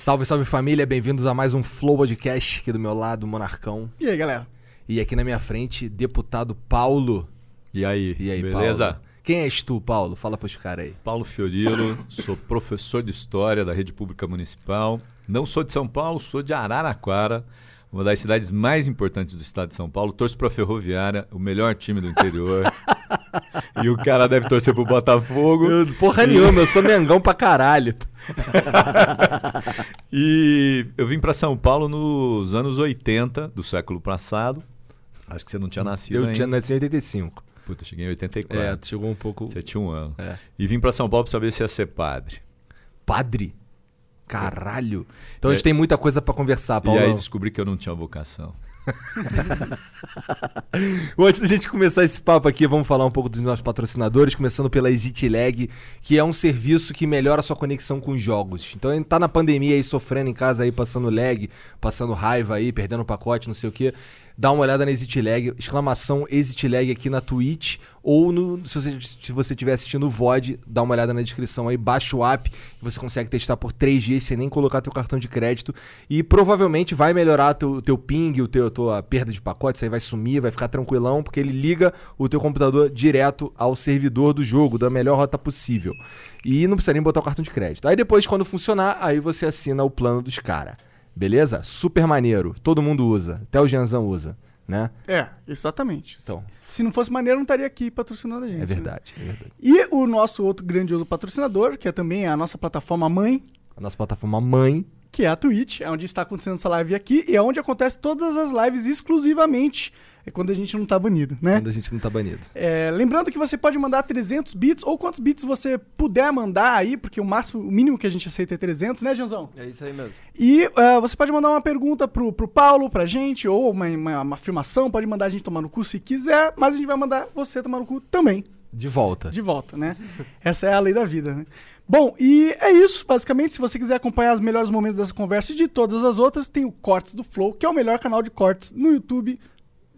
Salve, salve família, bem-vindos a mais um Flow Podcast aqui do meu lado, Monarcão. E aí, galera? E aqui na minha frente, deputado Paulo. E aí, E aí, beleza? Paulo? Quem és tu, Paulo? Fala pros caras aí. Paulo Fiorilo, sou professor de História da Rede Pública Municipal. Não sou de São Paulo, sou de Araraquara, uma das cidades mais importantes do estado de São Paulo. Torço pra Ferroviária, o melhor time do interior. e o cara deve torcer pro Botafogo. Eu, porra nenhuma, eu sou mengão pra caralho. E eu vim pra São Paulo nos anos 80 do século passado. Acho que você não tinha nascido Eu ainda. tinha nascido em 85. Puta, cheguei em 84. É, tu chegou um pouco... Você tinha um ano. É. E vim pra São Paulo pra saber se ia ser padre. Padre? Caralho. Então a É. gente tem muita coisa pra conversar, Paulo. E aí descobri que eu não tinha vocação. Antes da gente começar esse papo aqui, vamos falar um pouco dos nossos patrocinadores, começando pela EasyTlag, que é um serviço que melhora a sua conexão com os jogos. Então, ele tá na pandemia aí, sofrendo em casa aí, passando lag, passando raiva aí, perdendo pacote, não sei o quê. Dá uma olhada na EasyTlag, exclamação EasyTlag aqui na Twitch, ou no, se você se você estiver assistindo o VOD, dá uma olhada na descrição aí, baixa o app, você consegue testar por 3 dias sem nem colocar teu cartão de crédito e provavelmente vai melhorar teu, teu ping, o teu, tua perda de pacote, isso aí vai sumir, vai ficar tranquilão, porque ele liga o teu computador direto ao servidor do jogo, da melhor rota possível. E não precisa nem botar o cartão de crédito. Aí depois, quando funcionar, aí você assina o plano dos caras. Beleza? Super maneiro. Todo mundo usa. Até o Janzão usa, né? É, exatamente. Então, Se não fosse maneiro, não estaria aqui patrocinando a gente. é né? verdade, é verdade. E o nosso outro grandioso patrocinador, que é também a nossa plataforma mãe, A nossa plataforma mãe. Que é a Twitch, é onde está acontecendo essa live aqui e é onde acontece todas as lives exclusivamente. É quando a gente não tá banido, né? Quando a gente não tá banido. É, lembrando que você pode mandar 300 bits ou quantos bits você puder mandar aí, porque o máximo, o mínimo que a gente aceita é 300, né, Janzão? É isso aí mesmo. E eh, você pode mandar uma pergunta pro, pro Paulo, pra gente, ou uma, uma, uma afirmação, pode mandar a gente tomar no cu se quiser, mas a gente vai mandar você tomar no cu também, De volta. de volta, né? Essa é a lei da vida, né? Bom, e é isso, basicamente. Se você quiser acompanhar os melhores momentos dessa conversa e de todas as outras, tem o Cortes do Flow, que é o melhor canal de cortes no YouTube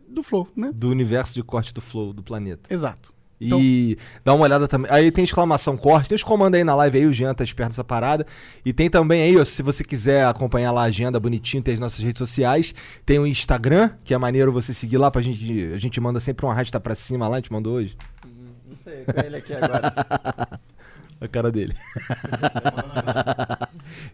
do Flow, né? Do universo de corte do flow do planeta. Exato. E dá uma olhada também. Aí tem exclamação corte, tem os comandos aí na live aí, o Jean tá esperto nessa parada. E tem também aí, ó, se você quiser acompanhar lá a agenda bonitinho, tem as nossas redes sociais. Tem o Instagram, que é maneiro você seguir lá pra gente. A gente manda sempre um arrasta pra cima lá, a gente mandou hoje. Não sei, com ele aqui agora. A cara dele.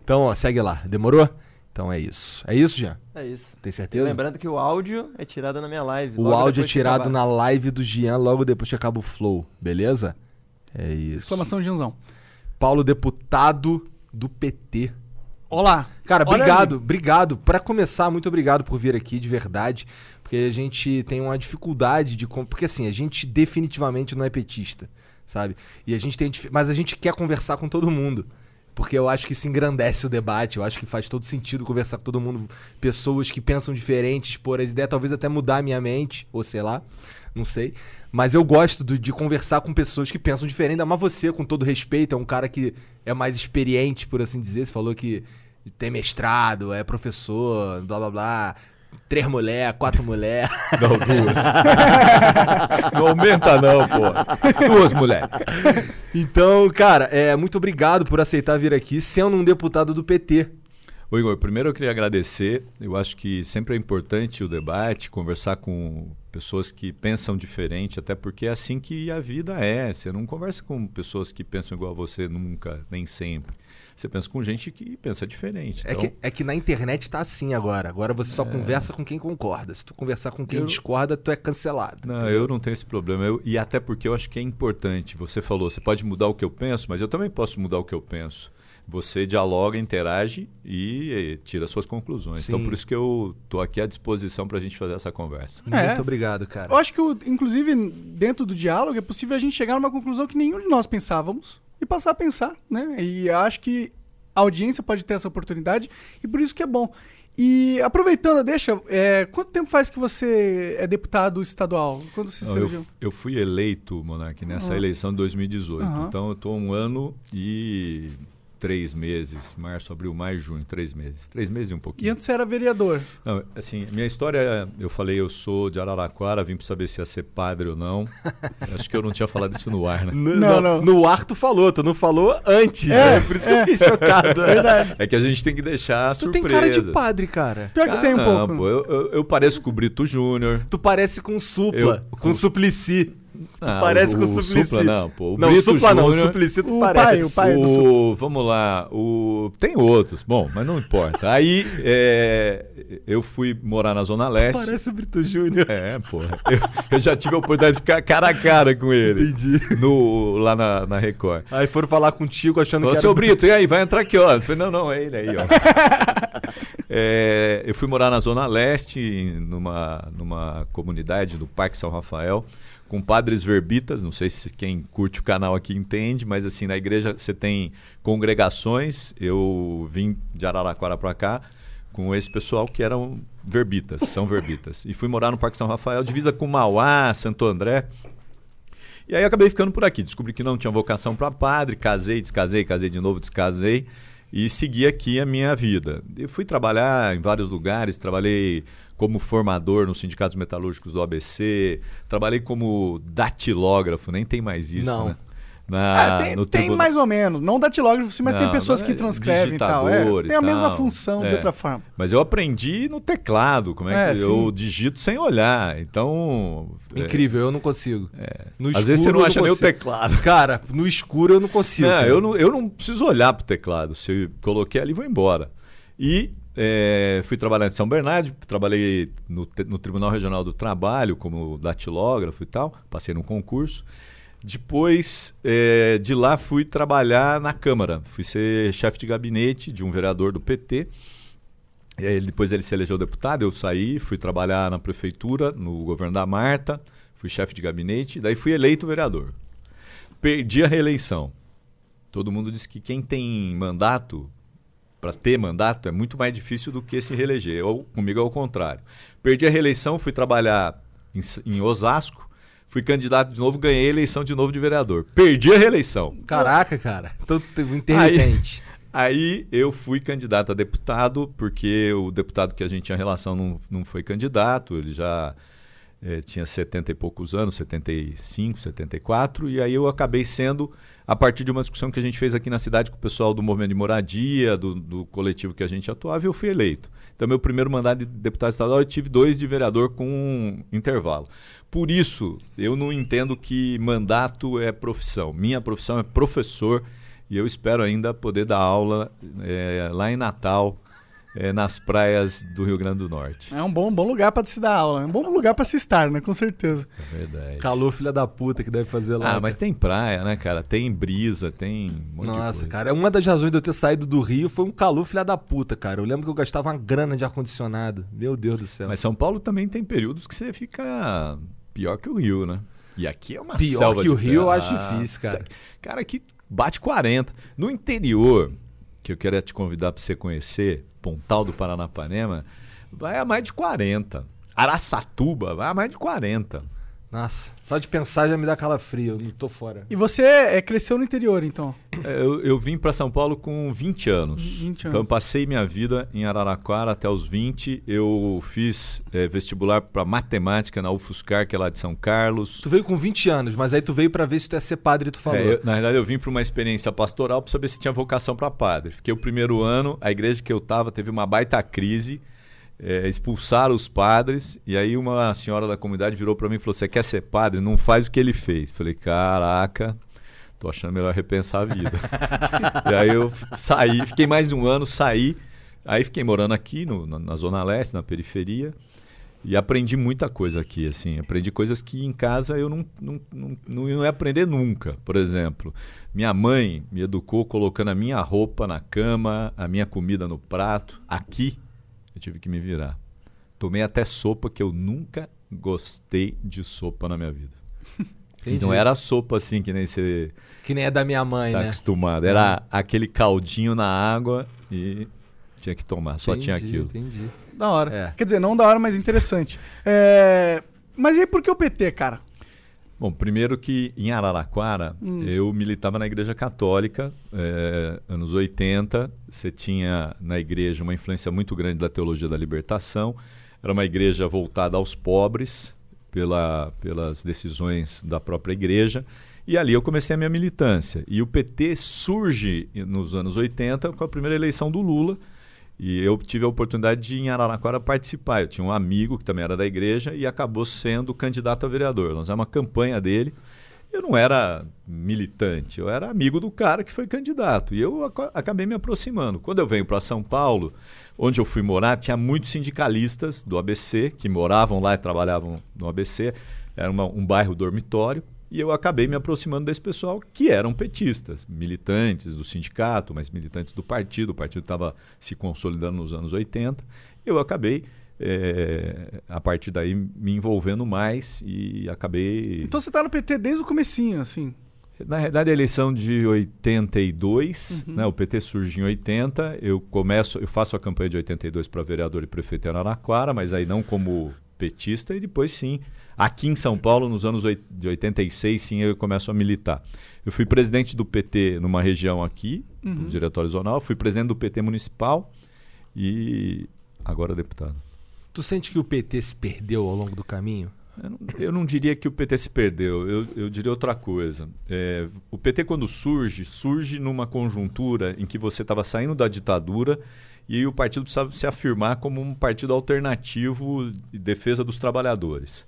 então, ó, segue lá. Demorou? Então é isso. É isso, Jean? É isso. Tem E certeza? lembrando que o áudio é tirado na minha live. O áudio é tirado na live do Jean logo depois que acaba o flow, beleza? É isso. Exclamação Janzão. Paulo, deputado do PT. Olá. Cara, Olha obrigado, ali. obrigado. Pra começar, muito obrigado por vir aqui, de verdade. Porque a gente tem uma dificuldade de. Porque assim, a gente definitivamente não é petista, sabe? E a gente tem. Mas a gente quer conversar com todo mundo. Porque eu acho que isso engrandece o debate. Eu acho que faz todo sentido conversar com todo mundo. Pessoas que pensam diferentes, expor as ideias, talvez até mudar a minha mente, ou sei lá, não sei. Mas eu gosto do- de conversar com pessoas que pensam diferente. Mais você, com todo respeito, é um cara que é mais experiente, por assim dizer. Você falou que tem mestrado, é professor, blá blá blá. Três mulher, quatro mulher. Não, duas. não aumenta não, pô. Duas mulheres. Então, cara, é, muito obrigado por aceitar vir aqui, sendo um deputado do PT. Ô Igor, primeiro eu queria agradecer. Eu acho que sempre é importante o debate, conversar com pessoas que pensam diferente, até porque é assim que a vida é. Você não conversa com pessoas que pensam igual a você nunca, nem sempre. Você pensa com gente que pensa diferente. É, Então, que, é que na internet tá assim agora. Agora você só conversa com quem concorda. Se tu conversar com quem Eu- discorda, tu é cancelado. Não, eu não tenho esse problema. Eu- e até porque eu acho que é importante. Você falou, você pode mudar o que eu penso, mas eu também posso mudar o que eu penso. Você dialoga, interage e, tira suas conclusões. Sim. Então, por isso que eu tô aqui à disposição para a gente fazer essa conversa. É. Muito obrigado, cara. Eu acho que, inclusive, dentro do diálogo, é possível a gente chegar numa conclusão que nenhum de nós pensávamos e passar a pensar, né? E acho que a audiência pode ter essa oportunidade e por isso que é bom. E aproveitando, deixa, é, quanto tempo faz que você é deputado estadual? Quando você se Não, eu, eu fui eleito, Monark, nessa Aham. eleição de 2018. Aham. Então, eu estou um ano e três meses. Março, abril, maio, junho, três meses. Três meses e um E pouquinho. antes você era vereador. Não, assim, minha história, eu falei, eu sou de Araraquara, vim para saber se ia ser padre ou não. Acho que eu não tinha falado isso no ar, né? N- Não, não. No ar tu falou, tu não falou antes. É, né? Por isso que eu fiquei chocado. Verdade. É que a gente tem que deixar Tu surpresa. tem cara de padre, cara. Pior que tem um não, pouco. Pô, eu, eu- eu pareço com o Brito Júnior. Tu parece com supla, Eu- com com- suplici. Ah, parece o, com o o Suplicy. Supla, não, pô. O não, Brito supla não, o Júnior- suplici tu O parece. pai, o pai. do O, vamos lá, o, tem outros, bom, mas não importa. Aí é, eu fui morar na Zona Leste. Parece o Brito Júnior. É, porra. Eu, eu já tive a oportunidade de ficar cara a cara com ele. Entendi. No, lá na, na Record. Aí foram falar contigo achando Falou, que seu era... Brito, e aí, vai entrar aqui, ó. Eu falei, não, não, é ele aí, ó. É, eu fui morar na Zona Leste, numa, numa comunidade do Parque São Rafael, com padres verbitas. Não sei se quem curte o canal aqui entende, mas assim, na igreja você tem congregações. Eu vim de Araraquara para cá com esse pessoal que eram verbitas, são verbitas. E fui morar no Parque São Rafael, divisa com Mauá, Santo André. E aí acabei ficando por aqui. Descobri que não tinha vocação para padre, casei, descasei, casei de novo, descasei e segui aqui a minha vida. Eu fui trabalhar em vários lugares, trabalhei como formador nos sindicatos metalúrgicos do ABC, trabalhei como datilógrafo, nem tem mais isso, Não. né? Na, Ah, tem, no tem tribunal- mais ou menos. Não datilógrafo, sim, mas tem Não, pessoas não que é transcrevem e tal. É, tem a mesma tal. função de É. outra forma. Mas eu aprendi no teclado, como é, É, que sim. eu digito sem olhar. Então. é, Incrível, eu não consigo. No Às vezes você não acha nem o teclado. Cara, no escuro eu não consigo. Não, eu não, eu não preciso olhar pro teclado. Se eu coloquei ali, vou embora. E é, fui trabalhar em São Bernardo, trabalhei no, no Tribunal Regional do Trabalho como datilógrafo e tal, passei num concurso. Depois é, de lá fui trabalhar na Câmara, fui ser chefe de gabinete de um vereador do PT. Aí, depois ele se elegeu deputado, eu saí, fui trabalhar na prefeitura, no governo da Marta, fui chefe de gabinete, daí fui eleito vereador. Perdi a reeleição. Todo mundo diz que quem tem mandato, para ter mandato, é muito mais difícil do que se reeleger. Eu, comigo é o contrário. Perdi a reeleição, fui trabalhar em, em Osasco, fui candidato de novo, ganhei a eleição de novo de vereador. Perdi a reeleição. Caraca, cara. Então, teve um intermitente. Aí eu fui candidato a deputado, porque o deputado que a gente tinha relação não, não foi candidato, ele já eh, tinha 70 e poucos anos, 75, 74, e aí eu acabei sendo, a partir de uma discussão que a gente fez aqui na cidade com o pessoal do movimento de moradia, do, do coletivo que a gente atuava, eu fui eleito. Então, meu primeiro mandato de deputado estadual, eu tive dois de vereador com um intervalo. Por isso, eu não entendo que mandato é profissão. Minha profissão é professor e eu espero ainda poder dar aula eh, lá em Natal, eh, nas praias do Rio Grande do Norte. É um bom, bom lugar pra se dar aula. É um bom lugar pra se estar, né? Com certeza. É verdade. Calor, filha da puta, que deve fazer lá. Ah, mas tem praia, né, cara? Tem brisa, tem um monte de Nossa, coisa. cara, uma das razões de eu ter saído do Rio foi um calor, filha da puta, cara. Eu lembro que eu gastava uma grana de ar-condicionado. Meu Deus do céu. Mas São Paulo também tem períodos que você fica pior que o Rio, né? E aqui é uma Pior selva que de o Rio, eu terra. acho difícil, cara. Cara, aqui bate 40. No interior, que eu queria te convidar para você conhecer, Pontal do Paranapanema, vai a mais de 40. Araçatuba vai a mais de 40. Nossa, só de pensar já me dá calafrio, eu tô fora. E você é, cresceu no interior, então? É, Eu, eu vim para São Paulo com 20 anos. 20 Então, eu anos. passei minha vida em Araraquara até os 20. Eu fiz eh, vestibular para matemática na UFSCar, que é lá de São Carlos. Tu veio com 20 anos, mas aí tu veio pra ver se tu ia ser padre tu falou. É, eu- na verdade, eu vim para uma experiência pastoral para saber se tinha vocação para padre. Fiquei o primeiro ano, a igreja que eu estava teve uma baita crise, é, expulsaram os padres, e aí uma senhora da comunidade virou para mim e falou: Você quer ser padre? Não faz o que ele fez. Falei: Caraca, tô achando melhor repensar a vida. e aí eu saí, fiquei mais um ano, saí, aí fiquei morando aqui no- na, na Zona Leste, na periferia. E aprendi muita coisa aqui, assim. Aprendi coisas que em casa eu não, não, não, não ia aprender nunca. Por exemplo, minha mãe me educou colocando a minha roupa na cama, a minha comida no prato. Aqui, eu tive que me virar. Tomei até sopa, que eu nunca gostei de sopa na minha vida. E Entendi. não era sopa assim que nem você Que nem é da minha mãe, tá né? acostumado. Era aquele caldinho na água e tinha que tomar. Só tinha Entendi, aquilo. Entendi. Da hora. É. Quer dizer, não da hora, mas interessante. É, Mas e aí, por que o PT, cara? Bom, primeiro que em Araraquara eu militava na Igreja Católica, eh, anos 80. Você tinha na igreja uma influência muito grande da teologia da libertação. Era uma igreja voltada aos pobres pela, pelas decisões da própria igreja. E ali eu comecei a minha militância. E o PT surge nos anos 80 com a primeira eleição do Lula. E eu tive a oportunidade de, em Araraquara, participar. Eu tinha um amigo que também era da igreja e acabou sendo candidato a vereador. Nós era uma campanha dele. Eu não era militante, eu era amigo do cara que foi candidato. E eu aca- acabei me aproximando. Quando eu venho para São Paulo, onde eu fui morar, tinha muitos sindicalistas do ABC que moravam lá e trabalhavam no ABC. Era uma- um bairro dormitório. E eu acabei me aproximando desse pessoal que eram petistas, militantes do sindicato, mas militantes do partido. O partido estava se consolidando nos anos 80. Eu acabei, eh, a partir daí, me envolvendo mais e acabei. Então você tá no PT desde o comecinho, assim. Na realidade, a eleição de 82, né, o PT surge em 80. Eu começo, eu faço a campanha de 82 para vereador e prefeito em Araraquara, mas aí não como petista e depois sim, aqui em São Paulo, nos anos de 86, sim, eu começo a militar. Eu fui presidente do PT numa região aqui, do Diretório Zonal, fui presidente do PT municipal e agora deputado. Tu sente que o PT se perdeu ao longo do caminho? Eu não, eu não diria que o PT se perdeu, eu, eu diria outra coisa. É, o PT, quando surge, surge numa conjuntura em que você estava saindo da ditadura e o partido precisava se afirmar como um partido alternativo de defesa dos trabalhadores.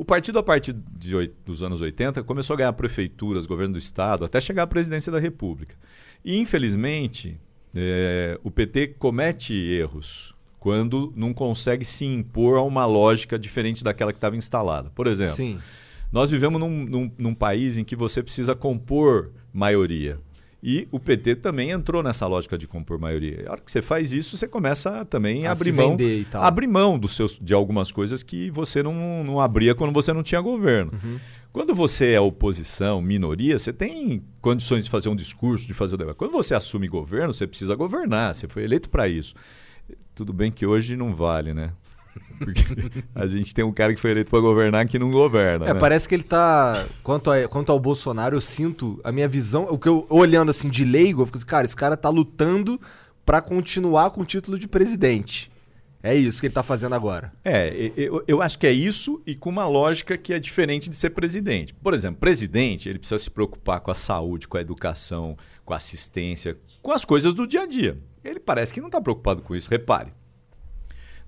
O partido, a partir de dos anos 80, começou a ganhar prefeituras, governo do Estado, até chegar à presidência da República. E, infelizmente, é, o PT comete erros quando não consegue se impor a uma lógica diferente daquela que estava instalada. Por exemplo, Sim. nós vivemos num, num- num país em que você precisa compor maioria. E o PT também entrou nessa lógica de compor maioria. A hora que você faz isso, você começa também a, A abrir mão, abrir mão dos seus, de algumas coisas que você não, não abria quando você não tinha governo. Uhum. Quando você é oposição, minoria, você tem condições de fazer um discurso, de fazer o debate. Quando você assume governo, você precisa governar, você foi eleito para isso. Tudo bem que hoje não vale, né? Porque a gente tem um cara que foi eleito para governar que não governa. É, né? parece que ele tá. Quanto, a- quanto ao Bolsonaro, eu sinto a minha visão. O que eu olhando assim de leigo, eu fico assim, cara, esse cara tá lutando pra continuar com o título de presidente. É isso que ele tá fazendo agora. É, eu, eu acho que é isso e com uma lógica que é diferente de ser presidente. Por exemplo, presidente, ele precisa se preocupar com a saúde, com a educação, com a assistência, com as coisas do dia a dia. Ele parece que não está preocupado com isso. Repare,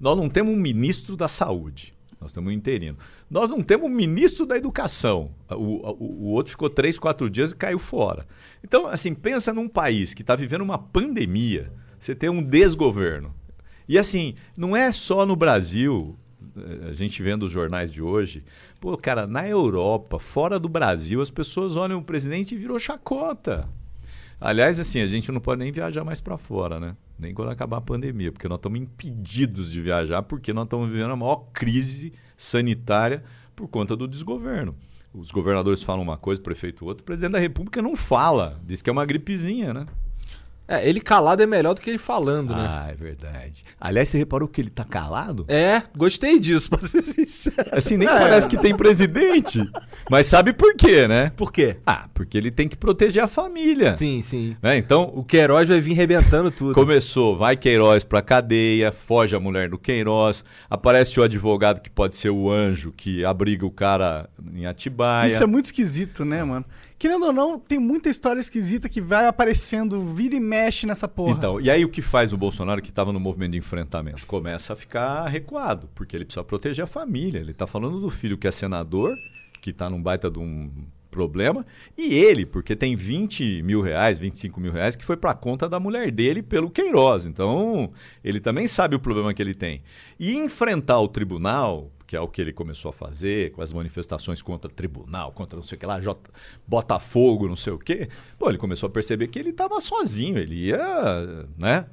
nós não temos um ministro da saúde. Nós temos um interino. Nós não temos um ministro da educação. O, o- o outro ficou três, quatro dias e caiu fora. Então, assim, pensa num país que está vivendo uma pandemia, você tem um desgoverno. E assim, não é só no Brasil, eh, a gente vendo os jornais de hoje, pô, cara, na Europa, fora do Brasil, as pessoas olham o presidente e virou chacota. Aliás, assim, a gente não pode nem viajar mais para fora, né? Nem quando acabar a pandemia, porque nós estamos impedidos de viajar, porque nós estamos vivendo a maior crise sanitária por conta do desgoverno. Os governadores falam uma coisa, o prefeito outra, o presidente da República não fala, diz que é uma gripezinha, né? É, ele calado é melhor do que ele falando, né? Ah, é verdade. Aliás, você reparou que ele tá calado? É, gostei disso, pra ser sincero. Assim, nem É. parece que tem presidente. Mas sabe por quê, né? Por quê? Ah, porque ele tem que proteger a família. Sim, sim. Né? Então, O Queiroz vai vir rebentando tudo. Começou, vai Queiroz pra cadeia, foge a mulher do Queiroz, aparece o advogado que pode ser o anjo que abriga o cara em Atibaia. Isso é muito esquisito, né, mano? Querendo ou não, tem muita história esquisita que vai aparecendo, vira e mexe nessa porra. Então, e aí o que faz o Bolsonaro que estava no movimento de enfrentamento? Começa a ficar recuado, porque ele precisa proteger a família. Ele está falando do filho que é senador, que está num baita de um problema, e ele, porque tem 20 mil reais, 25 mil reais, que foi para a conta da mulher dele pelo Queiroz. Então, ele também sabe o problema que ele tem. E enfrentar o tribunal, que é o que ele começou a fazer, com as manifestações contra o tribunal, contra não sei o que lá, J... Botafogo, não sei o quê. Pô, ele começou a perceber que ele estava sozinho, ele ia, né,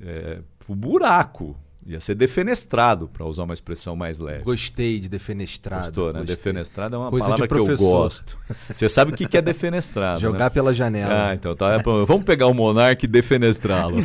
é, pro buraco. Ia ser defenestrado, para usar uma expressão mais leve. Gostei de defenestrado. Gostou, né? gostei. Defenestrado é uma Coisa palavra que eu gosto. Você sabe o que que é defenestrado, Jogar né? pela janela. Ah, então tá. é Vamos pegar o Monark e defenestrá-lo.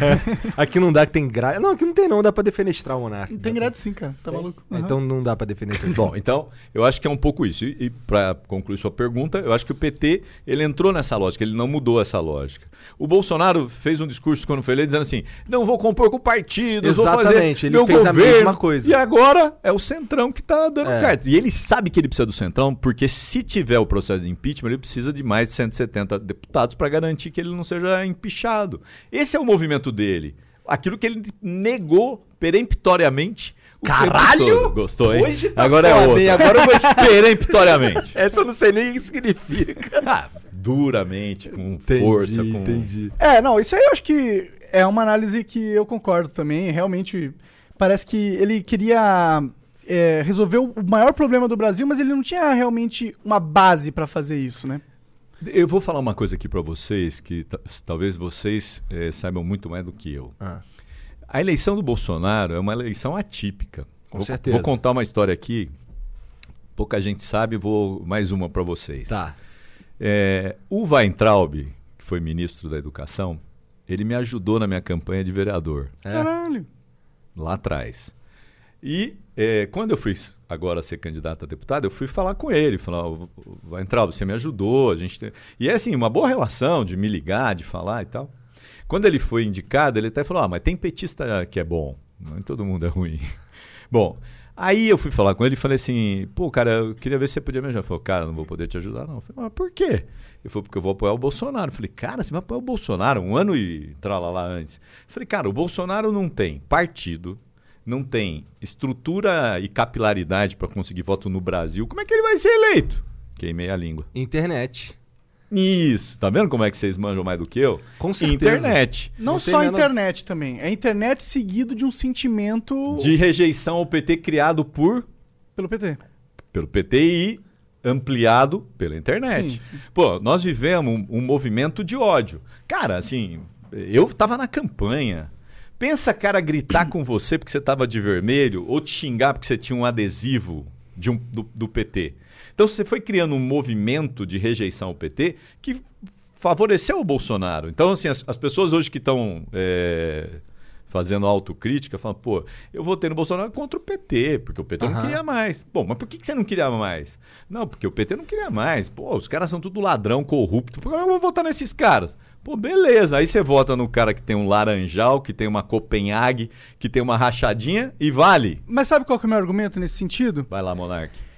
Aqui não dá que tem grade. Não, aqui não tem não, dá pra defenestrar o monarca. Tem grade sim, cara. Tá maluco? Aham. Então não dá pra defenestrar. Bom, então, eu acho que é um pouco isso. E, e para concluir sua pergunta, eu acho que o PT ele entrou nessa lógica, ele não mudou essa lógica. O Bolsonaro fez um discurso quando foi eleito dizendo assim: não vou compor com partidos, vou fazer Exatamente, ele meu fez a governo. mesma coisa. E agora é o Centrão que está dando É. cartas. E ele sabe que ele precisa do Centrão, porque se tiver o processo de impeachment, ele precisa de mais de 170 deputados para garantir que ele não seja empichado. Esse é o movimento dele. Aquilo que ele negou peremptoriamente. o Caralho! Gostou, hein? Hoje tá agora foda, é outra. hein? Agora eu vou peremptoriamente. Essa eu não sei nem o que significa. Ah, duramente, com força, com. entendi. É, não, isso aí eu acho que é uma análise que eu concordo também. Realmente, parece que ele queria é, resolver o maior problema do Brasil, mas ele não tinha realmente uma base pra fazer isso, né? Eu vou falar uma coisa aqui pra vocês que ta- talvez vocês eh, saibam muito mais do que eu. Ah. A eleição do Bolsonaro é uma eleição atípica. Com vou, certeza. Vou contar uma história aqui. Pouca gente sabe, vou mais uma pra vocês. Tá. É, o Weintraub, que foi ministro da Educação, ele me ajudou na minha campanha de vereador. É. Caralho. Lá atrás. E é, quando eu fui agora ser candidato a deputado, eu fui falar com ele, falar, "Ô, vai entrar, você me ajudou, a gente tem... E é assim, uma boa relação de me ligar, de falar e tal. Quando ele foi indicado, ele até falou, ah, mas tem petista que é bom, nem todo mundo é ruim. bom, aí eu fui falar com ele e falei assim, pô, cara, eu queria ver se você podia me ajudar. Ele falou, cara, não vou poder te ajudar não. Eu falei, mas por quê? Ele falou, porque eu vou apoiar o Bolsonaro. Eu falei, cara, você vai apoiar o Bolsonaro um ano e lá antes. Eu falei, cara, o Bolsonaro não tem partido, não tem estrutura e capilaridade para conseguir voto no Brasil. Como é que ele vai ser eleito? Queimei a língua. Internet. Isso, tá vendo como é que vocês manjam mais do que eu? Com certeza. Internet. Não, Não só internet também. É a internet seguido de um sentimento De rejeição ao PT criado por pelo PT. pelo PT e ampliado pela internet. Sim, sim. Pô, nós vivemos um, um movimento de ódio. Cara, assim, eu tava na campanha. Pensa, cara, gritar com você porque você tava de vermelho ou te xingar porque você tinha um adesivo de um, do, do PT. Então você foi criando um movimento de rejeição ao PT que favoreceu o Bolsonaro. Então, assim, as, as pessoas hoje que estão é, fazendo autocrítica falam, pô, eu votei no Bolsonaro contra o PT, porque o PT não Aham. queria mais. Bom, mas por que, que você não queria mais? Não, porque o PT não queria mais. Pô, os caras são tudo ladrão, corrupto. Por que eu vou votar nesses caras? Pô, beleza. Aí você vota no cara que tem um laranjal, que tem uma Copenhague, que tem uma rachadinha e vale. Mas sabe qual que é o meu argumento nesse sentido? Vai lá, Monark.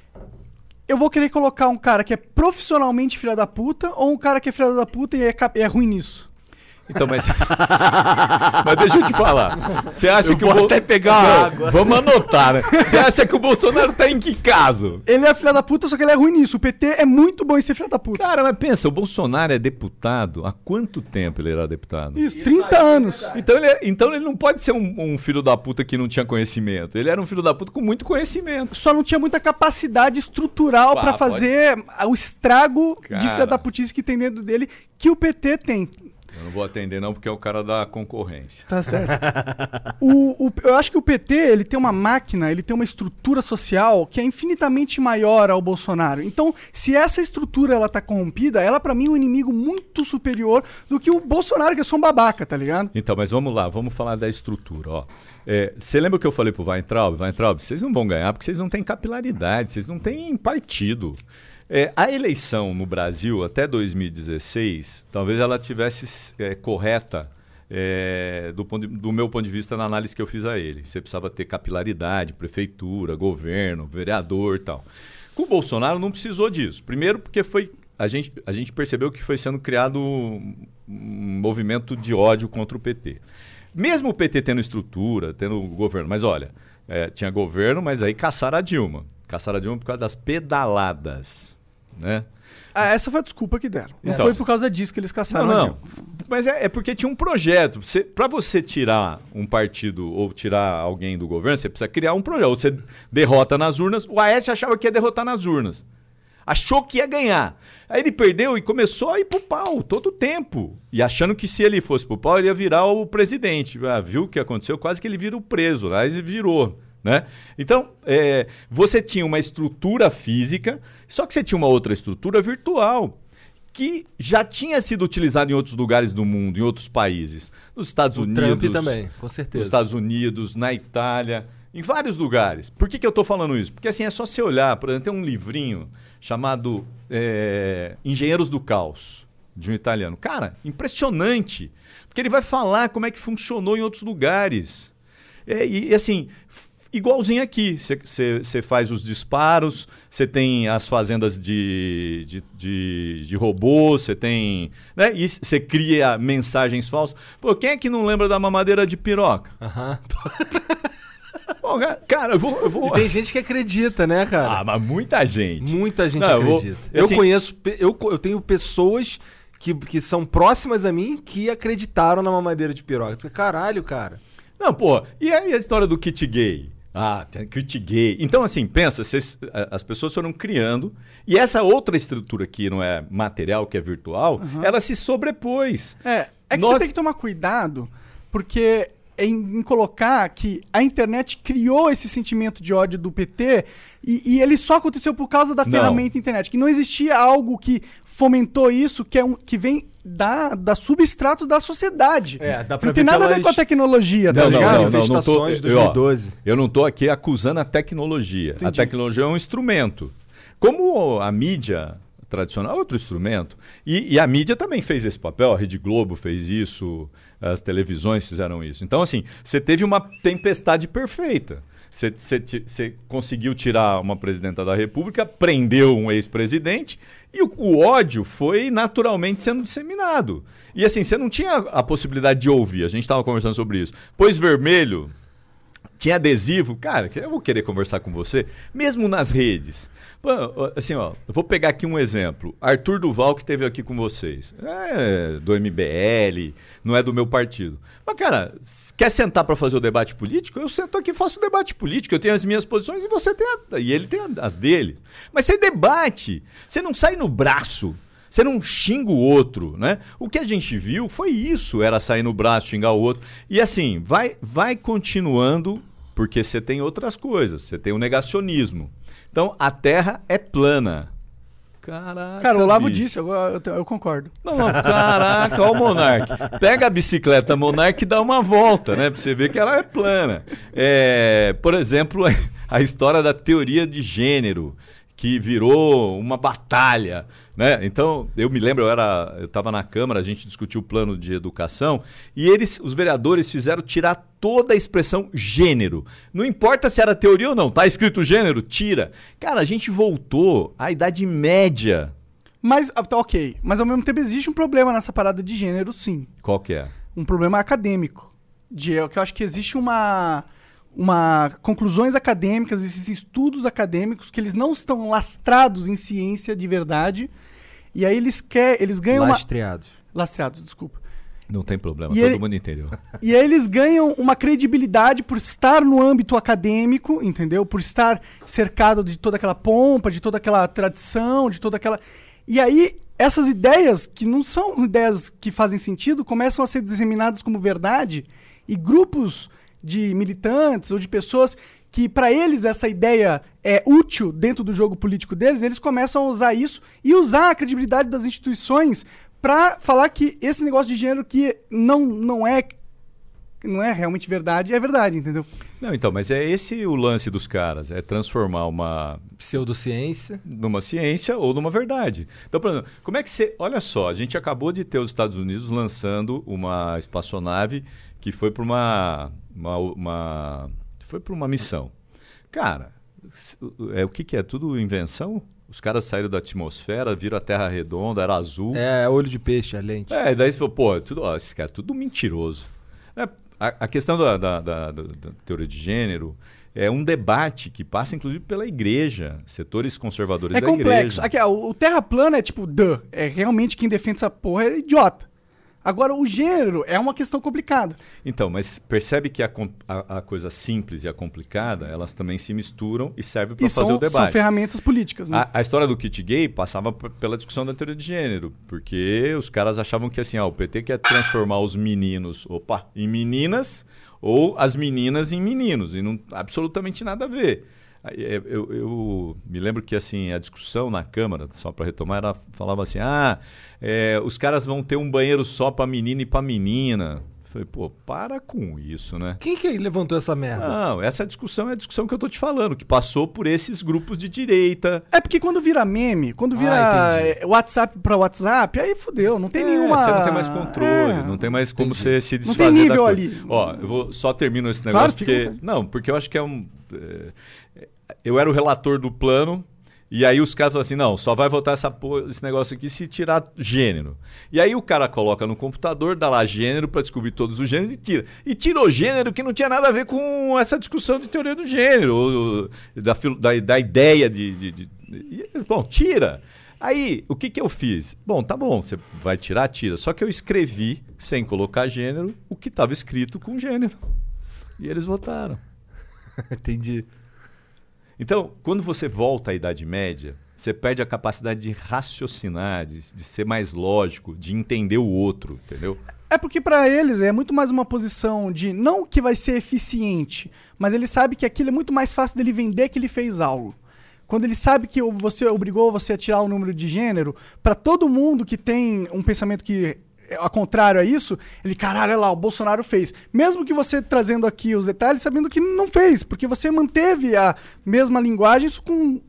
Eu vou querer colocar um cara que é profissionalmente filha da puta ou um cara que é filha da puta e é, é ruim nisso. Então, mas. mas deixa eu te falar. Você acha Eu que vou o Bol- até pegar Não, água. Vamos anotar, né? Você acha que o Bolsonaro tá em que caso? Ele é filha da puta, só que ele é ruim nisso. O PT é muito bom em ser filha da puta. Cara, mas pensa, o Bolsonaro é deputado. Há quanto tempo ele era deputado? Isso, 30 anos. Então ele, é- então ele não pode ser um, um filho da puta que não tinha conhecimento. Ele era um filho da puta com muito conhecimento. Só não tinha muita capacidade estrutural Ah, pra fazer o estrago de Cara. filha da putice que tem dentro dele que o PT tem. Eu não vou atender não, porque é o cara da concorrência. Tá certo. o, o- eu acho que o PT ele tem uma máquina, ele tem uma estrutura social que é infinitamente maior ao Bolsonaro. Então, se essa estrutura ela tá corrompida, ela pra mim é um inimigo muito superior do que o Bolsonaro, que é só um babaca, tá ligado? Então, mas vamos lá, vamos falar da estrutura. ó. É, Você lembra que eu falei pro Weintraub? Weintraub, vocês não vão ganhar porque vocês não têm capilaridade, vocês não têm partido. É, a eleição no Brasil até 2016, talvez ela tivesse é, correta é, do, de- do meu ponto de vista na análise que eu fiz a ele. Você precisava ter capilaridade, prefeitura, governo, vereador e tal. Com o Bolsonaro não precisou disso. Primeiro porque foi a gente, a gente percebeu que foi sendo criado um um movimento de ódio contra o PT. Mesmo o PT tendo estrutura, tendo governo, mas olha, é, tinha governo, mas aí caçaram a Dilma. Caçaram a Dilma por causa das pedaladas, né? Ah, essa foi a desculpa que deram. Não Então. foi por causa disso que eles caçaram não, não. Mas é, é porque tinha um projeto. Para você tirar um partido ou tirar alguém do governo, você precisa criar um projeto. Ou Você derrota nas urnas. O Aécio achava que ia derrotar nas urnas. Achou que ia ganhar. Aí ele perdeu e começou a ir pro pau todo o tempo. E achando que se ele fosse pro pau, ele ia virar o presidente. Ah, viu o que aconteceu? Quase que ele vira o preso. Mas ele virou. Né? Então, é, você tinha uma estrutura física, só que você tinha uma outra estrutura virtual que já tinha sido utilizada em outros lugares do mundo, em outros países. Nos Estados O Unidos. Trump também, com certeza. Nos Estados Unidos, na Itália, em vários lugares. Por que, que eu estou falando isso? Porque assim, é só você olhar, por exemplo, tem um livrinho chamado é, Engenheiros do Caos, de um italiano. Cara, impressionante. Porque ele vai falar como é que funcionou em outros lugares. É, e, assim, igualzinho aqui. Você faz os disparos, você tem as fazendas de, de, de, de robô, você tem. Né? E você cria mensagens falsas. Pô, quem é que não lembra da mamadeira de piroca? Aham. Pô, cara, cara, eu vou. Eu vou... Tem gente que acredita, né, cara? Ah, mas muita gente. Muita gente Não, eu vou- acredita. Eu, assim- conheço, eu, eu tenho pessoas que, que são próximas a mim que acreditaram na mamadeira de piroca. Caralho, cara. Não, pô, e aí a história do kit gay? Ah, kit gay. Então, assim, pensa, a- as pessoas foram criando, e essa outra estrutura que não é material, que é virtual, ela se sobrepôs. É, é que Nós- você tem que tomar cuidado, porque em, em colocar que a internet criou esse sentimento de ódio do PT e, e ele só aconteceu por causa da Não. ferramenta internet. Que não existia algo que fomentou isso, que, é um, que vem da, da substrato da sociedade. É, dá pra não tem nada a ver com a tecnologia, tá Não, não, ligado? não, não, não tô, eu, ó, 2012. eu não tô aqui acusando a tecnologia. A Entendi. tecnologia é um instrumento. Como a mídia tradicional é outro instrumento. E, e a mídia também fez esse papel, a Rede Globo fez isso, as televisões fizeram isso. Então, assim, você teve uma tempestade perfeita. Você, conseguiu tirar uma presidenta da República, prendeu um ex-presidente e o, o ódio foi naturalmente sendo disseminado. E assim, você não tinha a possibilidade de ouvir. A gente estava conversando sobre isso. Pois vermelho, tinha adesivo, cara, eu vou querer conversar com você, mesmo nas redes. Assim, ó, eu vou pegar aqui um exemplo. Arthur Duval, que esteve aqui com vocês. É do MBL, não é do meu partido. Mas, cara, quer sentar para fazer o debate político? Eu sento aqui e faço o debate político. Eu tenho as minhas posições e você tem a, e ele tem as dele. Mas você debate, você não sai no braço. Você não xinga o outro, né? O que a gente viu foi isso, era sair no braço, xingar o outro. E assim, vai, vai continuando, porque você tem outras coisas. Você tem o negacionismo. Então, a Terra é plana. Caraca, Cara, o Olavo bicho. disse, eu, eu, eu concordo. Não, não, caraca, ó o Monark. Pega a bicicleta Monark e dá uma volta, né? Pra você ver que ela é plana. É, por exemplo, a história da teoria de gênero, que virou uma batalha, né? Então, eu me lembro, eu era, eu estava na Câmara, a gente discutiu o plano de educação, e eles, os vereadores, fizeram tirar toda a expressão gênero. Não importa se era teoria ou não, tá escrito gênero, tira. Cara, a gente voltou à Idade Média. Mas, ah, tá, ok. Mas ao mesmo tempo existe um problema nessa parada de gênero, sim. Qual que é? um problema acadêmico. De, eu que eu acho que existe uma, uma conclusões acadêmicas, esses estudos acadêmicos que eles não estão lastrados em ciência de verdade. E aí eles quer, eles ganham uma Lastreados. desculpa. Não tem problema, E todo ele- mundo entendeu. E aí eles ganham uma credibilidade por estar no âmbito acadêmico, entendeu? Por estar cercado de toda aquela pompa, de toda aquela tradição, de toda aquela. E aí essas ideias que não são ideias que fazem sentido começam a ser disseminadas como verdade e grupos de militantes ou de pessoas que para eles essa ideia é útil dentro do jogo político deles, eles começam a usar isso e usar a credibilidade das instituições para falar que esse negócio de gênero que não, não é não é realmente verdade, é verdade, entendeu? Não, então, mas é esse o lance dos caras, é transformar uma Pseudociência. numa ciência ou numa verdade. Então, por exemplo, como é que você, olha só, a gente acabou de ter os Estados Unidos lançando uma espaçonave que foi para uma, uma, uma foi para uma missão. Cara, é o que que é tudo invenção? Os caras saíram da atmosfera, viram a Terra redonda, era azul. É, olho de peixe, a lente. É, daí você falou, pô, tudo, ó, esses caras, tudo mentiroso. É, a, a questão da, da- da- da- teoria de gênero é um debate que passa, inclusive, pela igreja, setores conservadores É da complexo. igreja. Aqui, ó, o Terra plana é tipo, duh. É realmente quem defende essa porra é idiota. Agora, o gênero é uma questão complicada. Então, mas percebe que a, a- a coisa simples e a complicada, elas também se misturam e servem para fazer são, o debate. são ferramentas políticas, né? A, a história do kit gay passava pela discussão da teoria de gênero, porque os caras achavam que assim, ó, o PT quer transformar os meninos, opa, em meninas ou as meninas em meninos, e não absolutamente nada a ver. É, Eu, eu me lembro que assim a discussão na Câmara, só para retomar, ela falava assim: ah, é, os caras vão ter um banheiro só para menino e para menina. Falei, pô, para com isso, né? Quem que levantou essa merda? Não, essa discussão é a discussão que eu tô te falando, que passou por esses grupos de direita, É porque quando vira meme, quando vira Ah, eh, WhatsApp pra WhatsApp, aí fudeu, não tem É, nenhuma. Você não tem mais controle, É. não tem mais como Entendi. você se Não desfazer tem nível ali. Ó, eu vou só termino esse Claro, negócio à porque não, porque eu acho que é um é, eu era o relator do plano e aí os caras falam assim, não, só vai votar essa esse negócio aqui se tirar gênero. E aí o cara coloca no computador, dá lá gênero para descobrir todos os gêneros e tira. E tirou gênero que não tinha nada a ver com essa discussão de teoria do gênero, ou, da, da, da ideia de, de- de- Bom, tira. Aí, o que, que eu fiz? Bom, tá bom, você vai tirar, tira. Só que eu escrevi, sem colocar gênero, o que estava escrito com gênero. E eles votaram. Entendi. Então, quando você volta à Idade Média, você perde a capacidade de raciocinar, de, de ser mais lógico, de entender o outro, entendeu? É porque pra eles é muito mais uma posição de não que vai ser eficiente, mas ele sabe que aquilo é muito mais fácil dele vender que ele fez algo. Quando ele sabe que você obrigou você a tirar o número de gênero, pra todo mundo que tem um pensamento que ao contrário a isso, ele, caralho, olha lá, o Bolsonaro fez. Mesmo que você trazendo aqui os detalhes, sabendo que não fez, porque você manteve a mesma linguagem isso com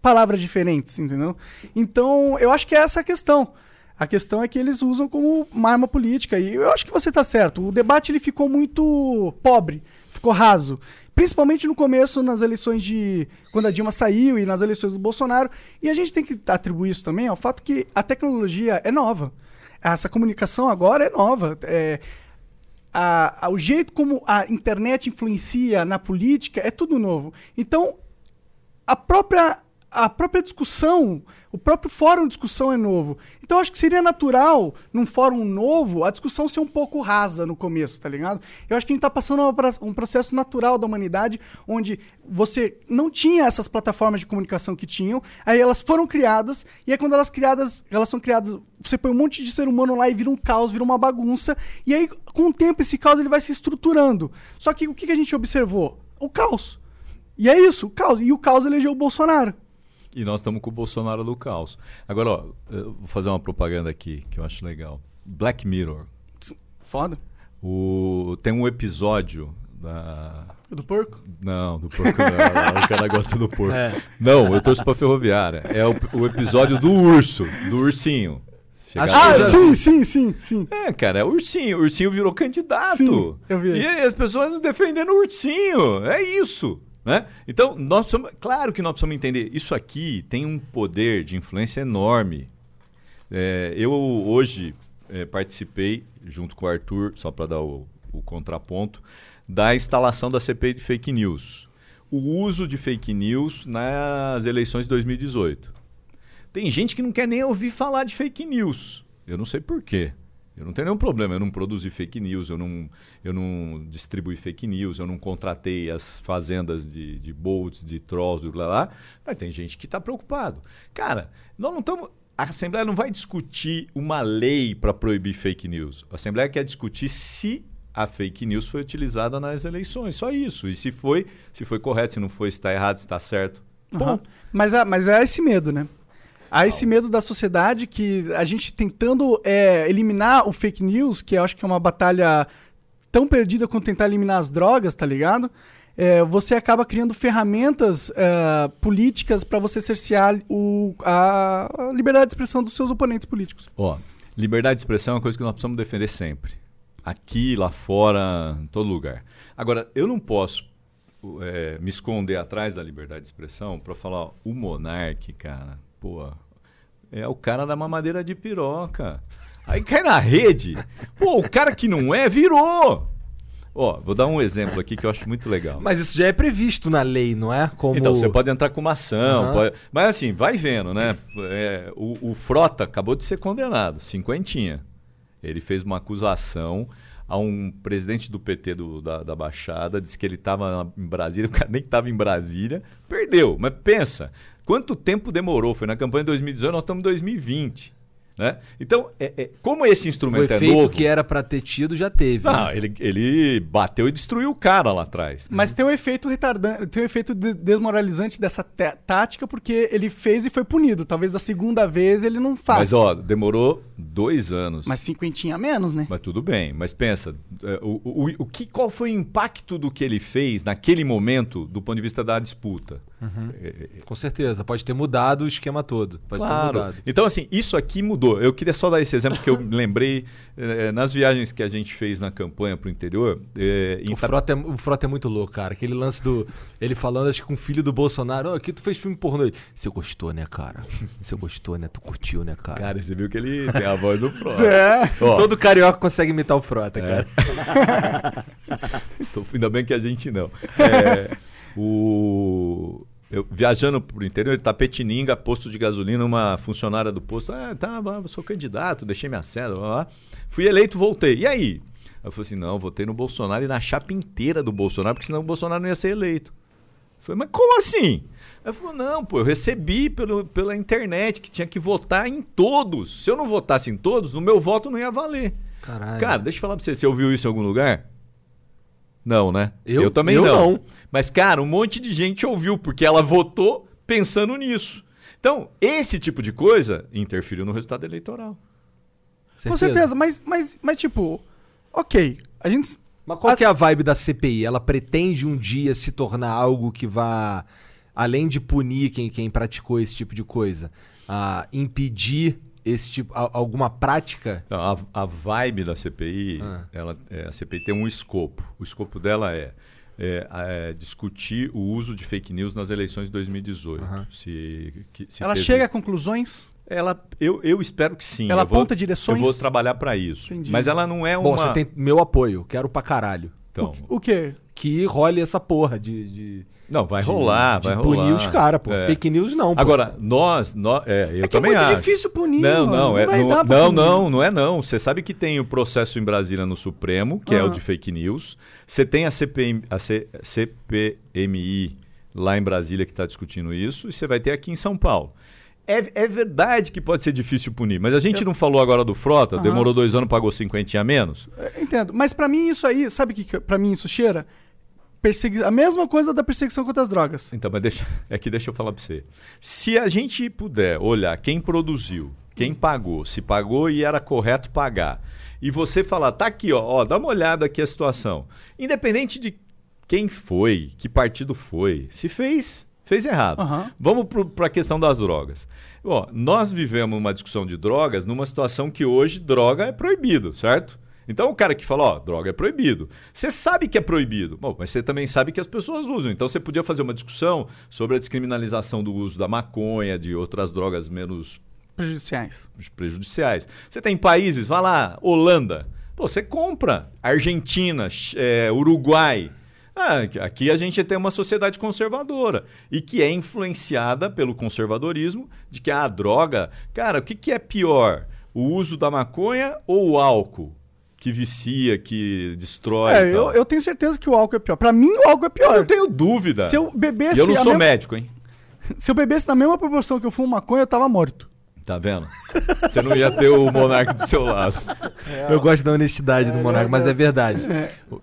palavras diferentes, entendeu? Então, eu acho que é essa a questão. A questão é que eles usam como uma arma política. E eu acho que você está certo. O debate ele ficou muito pobre, ficou raso. Principalmente no começo, nas eleições de. Quando a Dilma saiu e nas eleições do Bolsonaro. E a gente tem que atribuir isso também ao fato que a tecnologia é nova. Essa comunicação agora é nova. É, a- a- o jeito como a internet influencia na política é tudo novo. Então, a própria, a própria discussão, o próprio fórum de discussão é novo. Então acho que seria natural, num fórum novo, a discussão ser um pouco rasa no começo, tá ligado? Eu acho que a gente tá passando um processo natural da humanidade, onde você não tinha essas plataformas de comunicação que tinham, aí elas foram criadas, e aí quando elas criadas, elas são criadas, você põe um monte de ser humano lá e vira um caos, vira uma bagunça, e aí com o tempo esse caos ele vai se estruturando. Só que o que a gente observou? O caos. E é isso, o caos. E o caos elegeu o Bolsonaro. E nós estamos com o Bolsonaro do caos. Agora, ó, eu vou fazer uma propaganda aqui que eu acho legal. Black Mirror. Foda. O, tem um episódio da. Do porco? Não, do porco não. o cara gosta do porco. É. Não, eu torço pra ferroviária. É o, o episódio do urso, do ursinho. Ah, sim, sim, sim, sim. É, cara, é o ursinho. O ursinho virou candidato. Sim, eu vi. E as pessoas defendendo o ursinho. É isso. Né? Então, nós precisamos, claro que nós precisamos entender. Isso aqui tem um poder de influência enorme. É, eu hoje é, participei, junto com o Arthur, só para dar o, o contraponto, da instalação da CPI de fake news. O uso de fake news nas eleições de 2018. Tem gente que não quer nem ouvir falar de fake news. Eu não sei por quê. Eu não tenho nenhum problema, eu não produzi fake news, eu não, eu não distribuí fake news, eu não contratei as fazendas de, de bolts, de trolls, de blá blá. Mas tem gente que está preocupado. Cara, nós não estamos. A Assembleia não vai discutir uma lei para proibir fake news. A Assembleia quer discutir se a fake news foi utilizada nas eleições. Só isso. E se foi, se foi correto, se não foi, se está errado, se está certo. Ponto. Mas, há, mas há esse medo, né? Há esse medo da sociedade que a gente tentando é, eliminar o fake news, que eu acho que é uma batalha tão perdida quanto tentar eliminar as drogas, tá ligado? É, você acaba criando ferramentas é, políticas para você cercear o, a, liberdade de expressão dos seus oponentes políticos. Ó, liberdade de expressão é uma coisa que nós precisamos defender sempre. Aqui, lá fora, em todo lugar. Agora, eu não posso é, me esconder atrás da liberdade de expressão para falar, ó, o monarque, cara, pô, é o cara da mamadeira de piroca. Aí cai na rede. Pô, o cara que não é, virou. Ó, vou dar um exemplo aqui que eu acho muito legal. Mas isso já é previsto na lei, não é? Como... Então, você pode entrar com uma ação. Aham. pode- Mas assim, vai vendo, né? É, o, o Frota acabou de ser condenado, cinquentinha. Ele fez uma acusação a um presidente do PT do- da, da Baixada, disse que ele estava em Brasília, o cara nem estava em Brasília, perdeu. Mas pensa, quanto tempo demorou? Foi na campanha de 2018, nós estamos em 2020. Né? Então, é- é- como esse O instrumento é efeito novo... que era pra ter tido já teve. Não, né? ele, ele bateu e destruiu o cara lá atrás. Mas tem um efeito retardante, tem um efeito de- desmoralizante dessa tática, porque ele fez e foi punido. Talvez da segunda vez ele não faça. Mas, ó, demorou dois anos. Mas cinquentinha a menos, né? Mas tudo bem, mas pensa, é, o, o, o que, qual foi o impacto do que ele fez naquele momento do ponto de vista da disputa? É, Com certeza. Pode ter mudado o esquema todo. Pode ter Claro. mudado. Então, assim, isso aqui mudou. Eu queria só dar esse exemplo que eu lembrei eh, nas viagens que a gente fez na campanha para o interior. eh, O Frota, é, o Frota é muito louco, cara. Aquele lance do. Ele falando, acho que com o filho do Bolsonaro. Ô, aqui tu fez filme pornô. Você gostou, né, cara? Você gostou, né? Tu curtiu, né, cara? Cara, você viu que ele tem a voz do Frota. É. Ó, Todo carioca consegue imitar o Frota, É. cara. Tô- ainda bem que a gente não. É, o, eu, viajando pro interior, de Tapetininga, posto de gasolina, uma funcionária do posto, ah, tá, eu sou candidato, deixei minha cédula, blá, blá. fui eleito, voltei. E aí? Eu falei assim, não, votei no Bolsonaro e na chapa inteira do Bolsonaro, porque senão o Bolsonaro não ia ser eleito. Eu falei, mas como assim? Ela falou, não, pô, eu recebi pelo, pela internet que tinha que votar em todos. Se eu não votasse em todos, o meu voto não ia valer. Caralho. Cara, deixa eu falar pra você, você ouviu isso em algum lugar? Não, né? Eu- também eu não. não. Mas, cara, um monte de gente ouviu, porque ela votou pensando nisso. Então, esse tipo de coisa interferiu no resultado eleitoral. Com certeza, mas, mas, mas tipo, ok. A gente. Mas qual que é a vibe da CPI? Ela pretende um dia se tornar algo que vá, além de punir quem, quem praticou esse tipo de coisa, a impedir esse tipo, a- alguma prática? Não, a, a vibe da CPI, Ah. ela, é, a CPI tem um escopo. O escopo dela é, é, é, discutir o uso de fake news nas eleições de 2018. Aham. Se, que- se ela teve- chega a conclusões. Ela, eu, eu espero que sim. Ela Eu vou- aponta direções? Eu vou trabalhar para isso. Entendi. Mas ela não é uma. Bom, você tem meu apoio, quero pra caralho. Então, O, o quê? Que role essa porra de. de não, vai de- rolar, de vai punir rolar. os caras, pô. É. Fake news não, pô. Agora, nós, nós é, eu é é também muito acho. difícil punir. Não, mano. não, é, não, pra não, punir. não, não é não. Você sabe que tem o processo em Brasília no Supremo, que é o Ah. de fake news. Você tem a, CPM, a C- CPMI lá em Brasília que está discutindo isso, e você vai ter aqui em São Paulo. É, é verdade que pode ser difícil punir, mas a gente não falou agora do Frota, demorou dois anos, pagou cinquentinha a menos? Eu Entendo. Mas pra mim isso aí, sabe o que que pra mim isso cheira? Persegui... A mesma coisa da perseguição contra as drogas. Então, mas deixa, é que deixa eu falar para você. Se a gente puder olhar quem produziu, quem pagou, se pagou e era correto pagar, e você falar, tá aqui, ó, ó, dá uma olhada aqui a situação. Independente de quem foi, que partido foi, se fez, fez errado. Aham. Vamos para a questão das drogas. Ó, nós vivemos uma discussão de drogas numa situação que hoje droga é proibido, certo? Então o cara que fala, ó, droga é proibido. Você sabe que é proibido, Bom, mas você também sabe que as pessoas usam. Então você podia fazer uma discussão sobre a descriminalização do uso da maconha, de outras drogas menos Prejudiciais. prejudiciais. Você tem países, vai lá, Holanda. Pô, você compra. Argentina, é, Uruguai. Ah, aqui a gente tem uma sociedade conservadora e que é influenciada pelo conservadorismo de que a droga, cara, o que, que é pior? O uso da maconha ou o álcool? Que vicia, que destrói. É, eu, eu tenho certeza que o álcool é pior. Pra mim, o álcool é Eu pior. não tenho dúvida. Se eu bebesse. E eu não sou mesma- médico, hein? Se eu bebesse na mesma proporção que eu fumo maconha, eu tava morto. Tá vendo? Você não ia ter o monarca do seu lado. Eu gosto da honestidade do Monark, mas é verdade.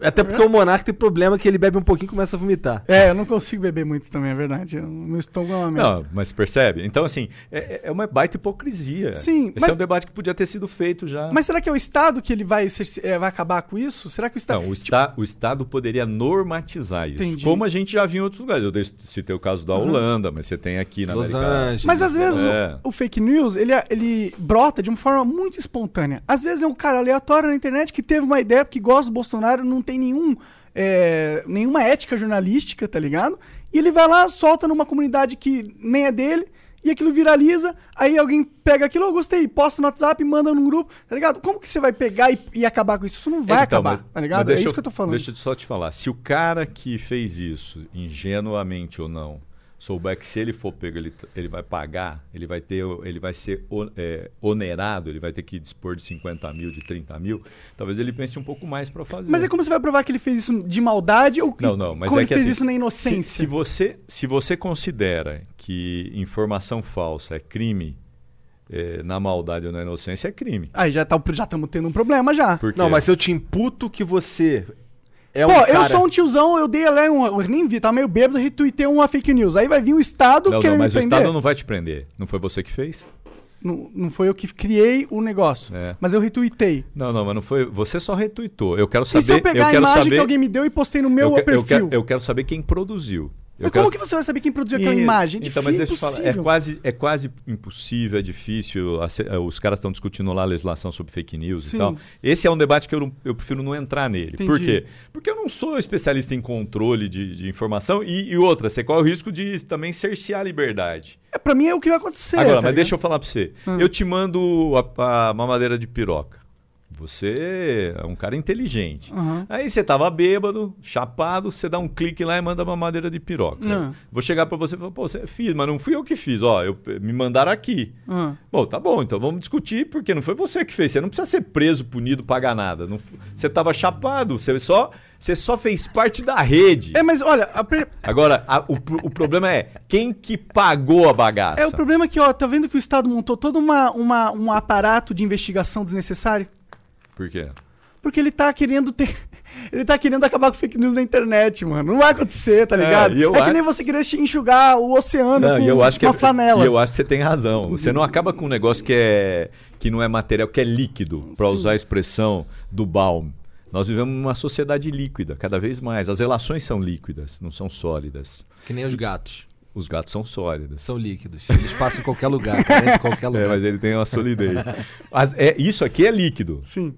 Até porque o Monark tem problema que ele bebe um pouquinho e começa a vomitar. É, eu não consigo beber muito também, é verdade. Eu- estômago é uma merda. Não, mas percebe? Então, assim, é, é uma baita hipocrisia. Sim, Esse mas- é um debate que podia ter sido feito já. Mas será que é o Estado que ele vai, ser- é, vai acabar com isso? Será que o Estado. Não, o, esta- o Estado poderia normatizar isso. Entendi. Como a gente já viu em outros lugares. Eu citei o caso da Holanda, mas você tem aqui na Los América. Angeles. Mas às vezes o- É. o, fake news, ele, ele brota de uma forma muito espontânea. Às vezes é um cara aleatório na internet que teve uma ideia porque gosta do Bolsonaro, não tem nenhum, é, nenhuma ética jornalística, tá ligado? E ele vai lá, solta numa comunidade que nem é dele, e aquilo viraliza, aí alguém pega aquilo, eu gostei, posta no WhatsApp, manda num grupo, tá ligado? Como que você vai pegar e, e acabar com isso? Isso não vai Então, acabar, mas- tá ligado? É isso que eu tô falando. Deixa eu só te falar. Se o cara que fez isso, ingenuamente ou não, souber que se ele for pego, ele, ele vai pagar, ele vai ter, ele vai ser é, onerado, ele vai ter que dispor de 50 mil, de 30 mil, talvez ele pense um pouco mais para fazer. Mas é como você vai provar que ele fez isso de maldade ou Não, não, mas como é ele que fez assim, isso na se, inocência? se você, se você considera que informação falsa é crime, é, na maldade ou na inocência é crime. Aí já tá, já estamos tendo um problema já. Porque Não, mas se eu te imputo que você é Pô, um eu cara... sou um tiozão, eu dei ali um. Eu nem vi, tava meio bêbado, retuitei uma fake news. Aí vai vir o Estado não, querendo não, mas me o prender. Estado não vai te prender. Não foi você que fez? Não, não foi eu que criei o negócio. É. Mas eu retuitei. Não, não, mas não foi. Você só retuitou. Eu quero e saber. se eu pegar a quero imagem saber, que alguém me deu e postei no meu eu, eu perfil? quero, eu quero saber quem produziu. Eu Mas quero- como que você vai saber quem produziu aquela E- imagem? É Então, mas deixa eu falar, é quase, é quase impossível, é difícil. eh, Os caras estão discutindo lá a legislação sobre fake news Sim. e tal. Esse é um debate que eu, eu prefiro não entrar nele. Entendi. Por quê? Porque eu não sou especialista em controle de, de informação e, e outra, você corre o risco de também cercear a liberdade. É, pra mim é o que vai acontecer. Agora, tá mas ligado? deixa eu falar pra você. Hum. Eu te mando a, a mamadeira de piroca. Você é um cara inteligente. Aham. Aí você tava bêbado, chapado, você dá um clique lá e manda uma madeira de piroca. Ah. Vou chegar pra você e falar, pô, você fiz, mas não fui eu que fiz, ó, eu, me mandaram aqui. Ah. Bom, tá bom, então vamos discutir, porque não foi você que fez. Você não precisa ser preso, punido, pagar nada. Não, você tava chapado, você só, você só fez parte da rede. É, mas olha, a pre- Agora, a- o, o problema é quem que pagou a bagaça? é o problema é que, ó, tá vendo que o Estado montou todo uma, uma, um aparato de investigação desnecessário? Por quê? Porque ele tá querendo ter. Ele tá querendo acabar com fake news na internet, mano. Não vai acontecer, tá É, ligado? eu É, que nem você querer enxugar o oceano Não, com eu acho que uma é- flanela. E eu acho que você tem razão. Você não acaba com um negócio que é que não é material, que é líquido, para usar a expressão do Baum. Nós vivemos numa sociedade líquida, cada vez mais. As relações são líquidas, não são sólidas. Que nem os gatos. Os gatos são sólidos. São líquidos. Eles passam em qualquer lugar, em qualquer lugar. É, mas ele tem uma solidez. As- é, isso aqui é líquido. Sim.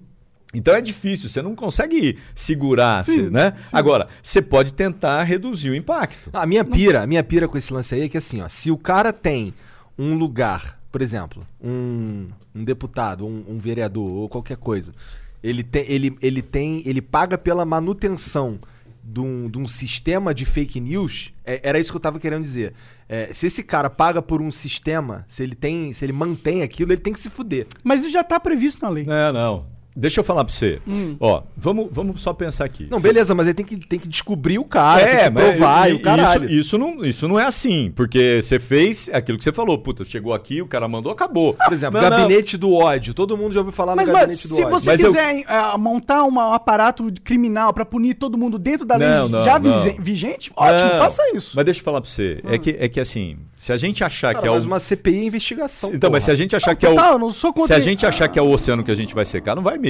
Então é difícil, você não consegue segurar, Sim, você, né? Agora, você pode tentar reduzir o impacto. A minha pira, a minha pira com esse lance aí é que assim, ó, se o cara tem um lugar, por exemplo, um, um deputado, um, um vereador ou qualquer coisa, ele tem, ele, ele tem, ele paga pela manutenção de um, de um sistema de fake news, é- era isso que eu tava querendo dizer. É, se esse cara paga por um sistema, se ele tem, se ele mantém aquilo, ele tem que se fuder. Mas isso já tá previsto na lei. Não, não. Deixa eu falar pra você. Hum. Ó, vamos, vamos só pensar aqui. Não, Você- beleza, mas ele tem que, tem que descobrir o cara, tem que É, mas provar e, e- o caralho. Isso, isso, não, isso não é assim, porque você fez aquilo que você falou. Puta, chegou aqui, o cara mandou, acabou. Por exemplo, Não, não. gabinete do ódio. Todo mundo já ouviu falar Mas, no mas gabinete do se ódio. você Mas eu- quiser eh, montar uma- um aparato de- criminal pra punir todo mundo dentro da lei Não, não, já não. vigente, ótimo, Não, faça isso. Mas deixa eu falar pra você. É, que, é que assim, se a gente achar Cara, que é mas o. uma CPI é investigação. Então, mas se a gente achar que é o. eu não sou Se contra a gente achar que é o oceano que a gente vai secar, não vai mesmo.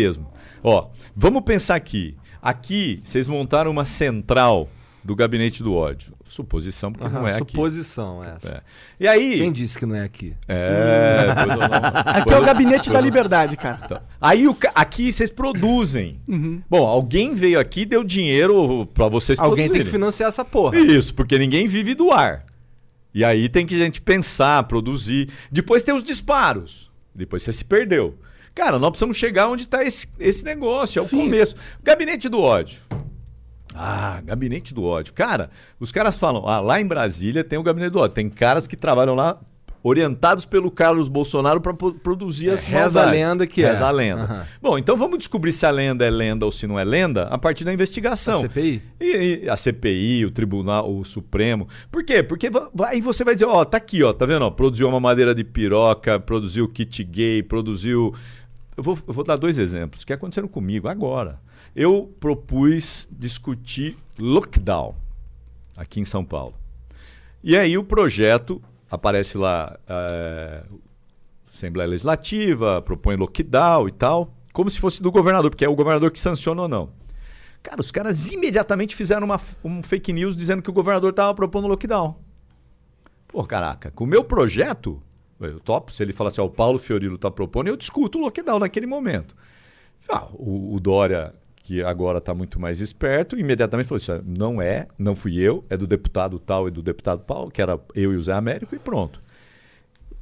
Ó, vamos pensar aqui. Aqui, vocês montaram uma central do gabinete do ódio. Suposição, porque Aham, não é aqui. suposição essa. É. E aí. Quem disse que não é aqui? É, não- Aqui depois é o gabinete da liberdade, cara. Tá. Aí o aqui vocês produzem. Uhum. Bom, alguém veio aqui e deu dinheiro pra vocês Alguém tem que produzirem. financiar essa porra. Isso, porque ninguém vive do ar. E aí tem que a gente pensar, produzir. Depois tem os disparos. Depois você se perdeu. Cara, nós precisamos chegar onde está esse, esse negócio. É o Sim. começo. Gabinete do ódio. Ah, gabinete do ódio. Cara, os caras falam, ah, lá em Brasília tem o gabinete do ódio. Tem caras que trabalham lá orientados pelo Carlos Bolsonaro para produzir É, as reza a maldades. lenda que é. Reza a lenda. Aham. Bom, então vamos descobrir se a lenda é lenda ou se não é lenda a partir da investigação. A CPI? E, e a CPI, o Tribunal, o Supremo. Por quê? Porque aí você vai dizer, ó, tá aqui, ó, tá vendo? Ó, produziu uma madeira de piroca, produziu kit gay, produziu. Eu vou, eu vou dar dois exemplos que aconteceram comigo agora. Eu propus discutir lockdown aqui em São Paulo. E aí o projeto aparece lá, é, Assembleia Legislativa, propõe lockdown e tal, como se fosse do governador, porque é o governador que sanciona ou não. Cara, os caras imediatamente fizeram uma, um fake news dizendo que o governador estava propondo lockdown. Pô, caraca, com o meu projeto, eu topo, se ele falar assim, ó, o Paulo Fiorilo está propondo, eu discuto o lockdown naquele momento. Ah, o, o Dória, que agora está muito mais esperto, imediatamente falou assim, não é, não fui eu, é do deputado tal e do deputado Paulo, que era eu e o Zé Américo, e pronto.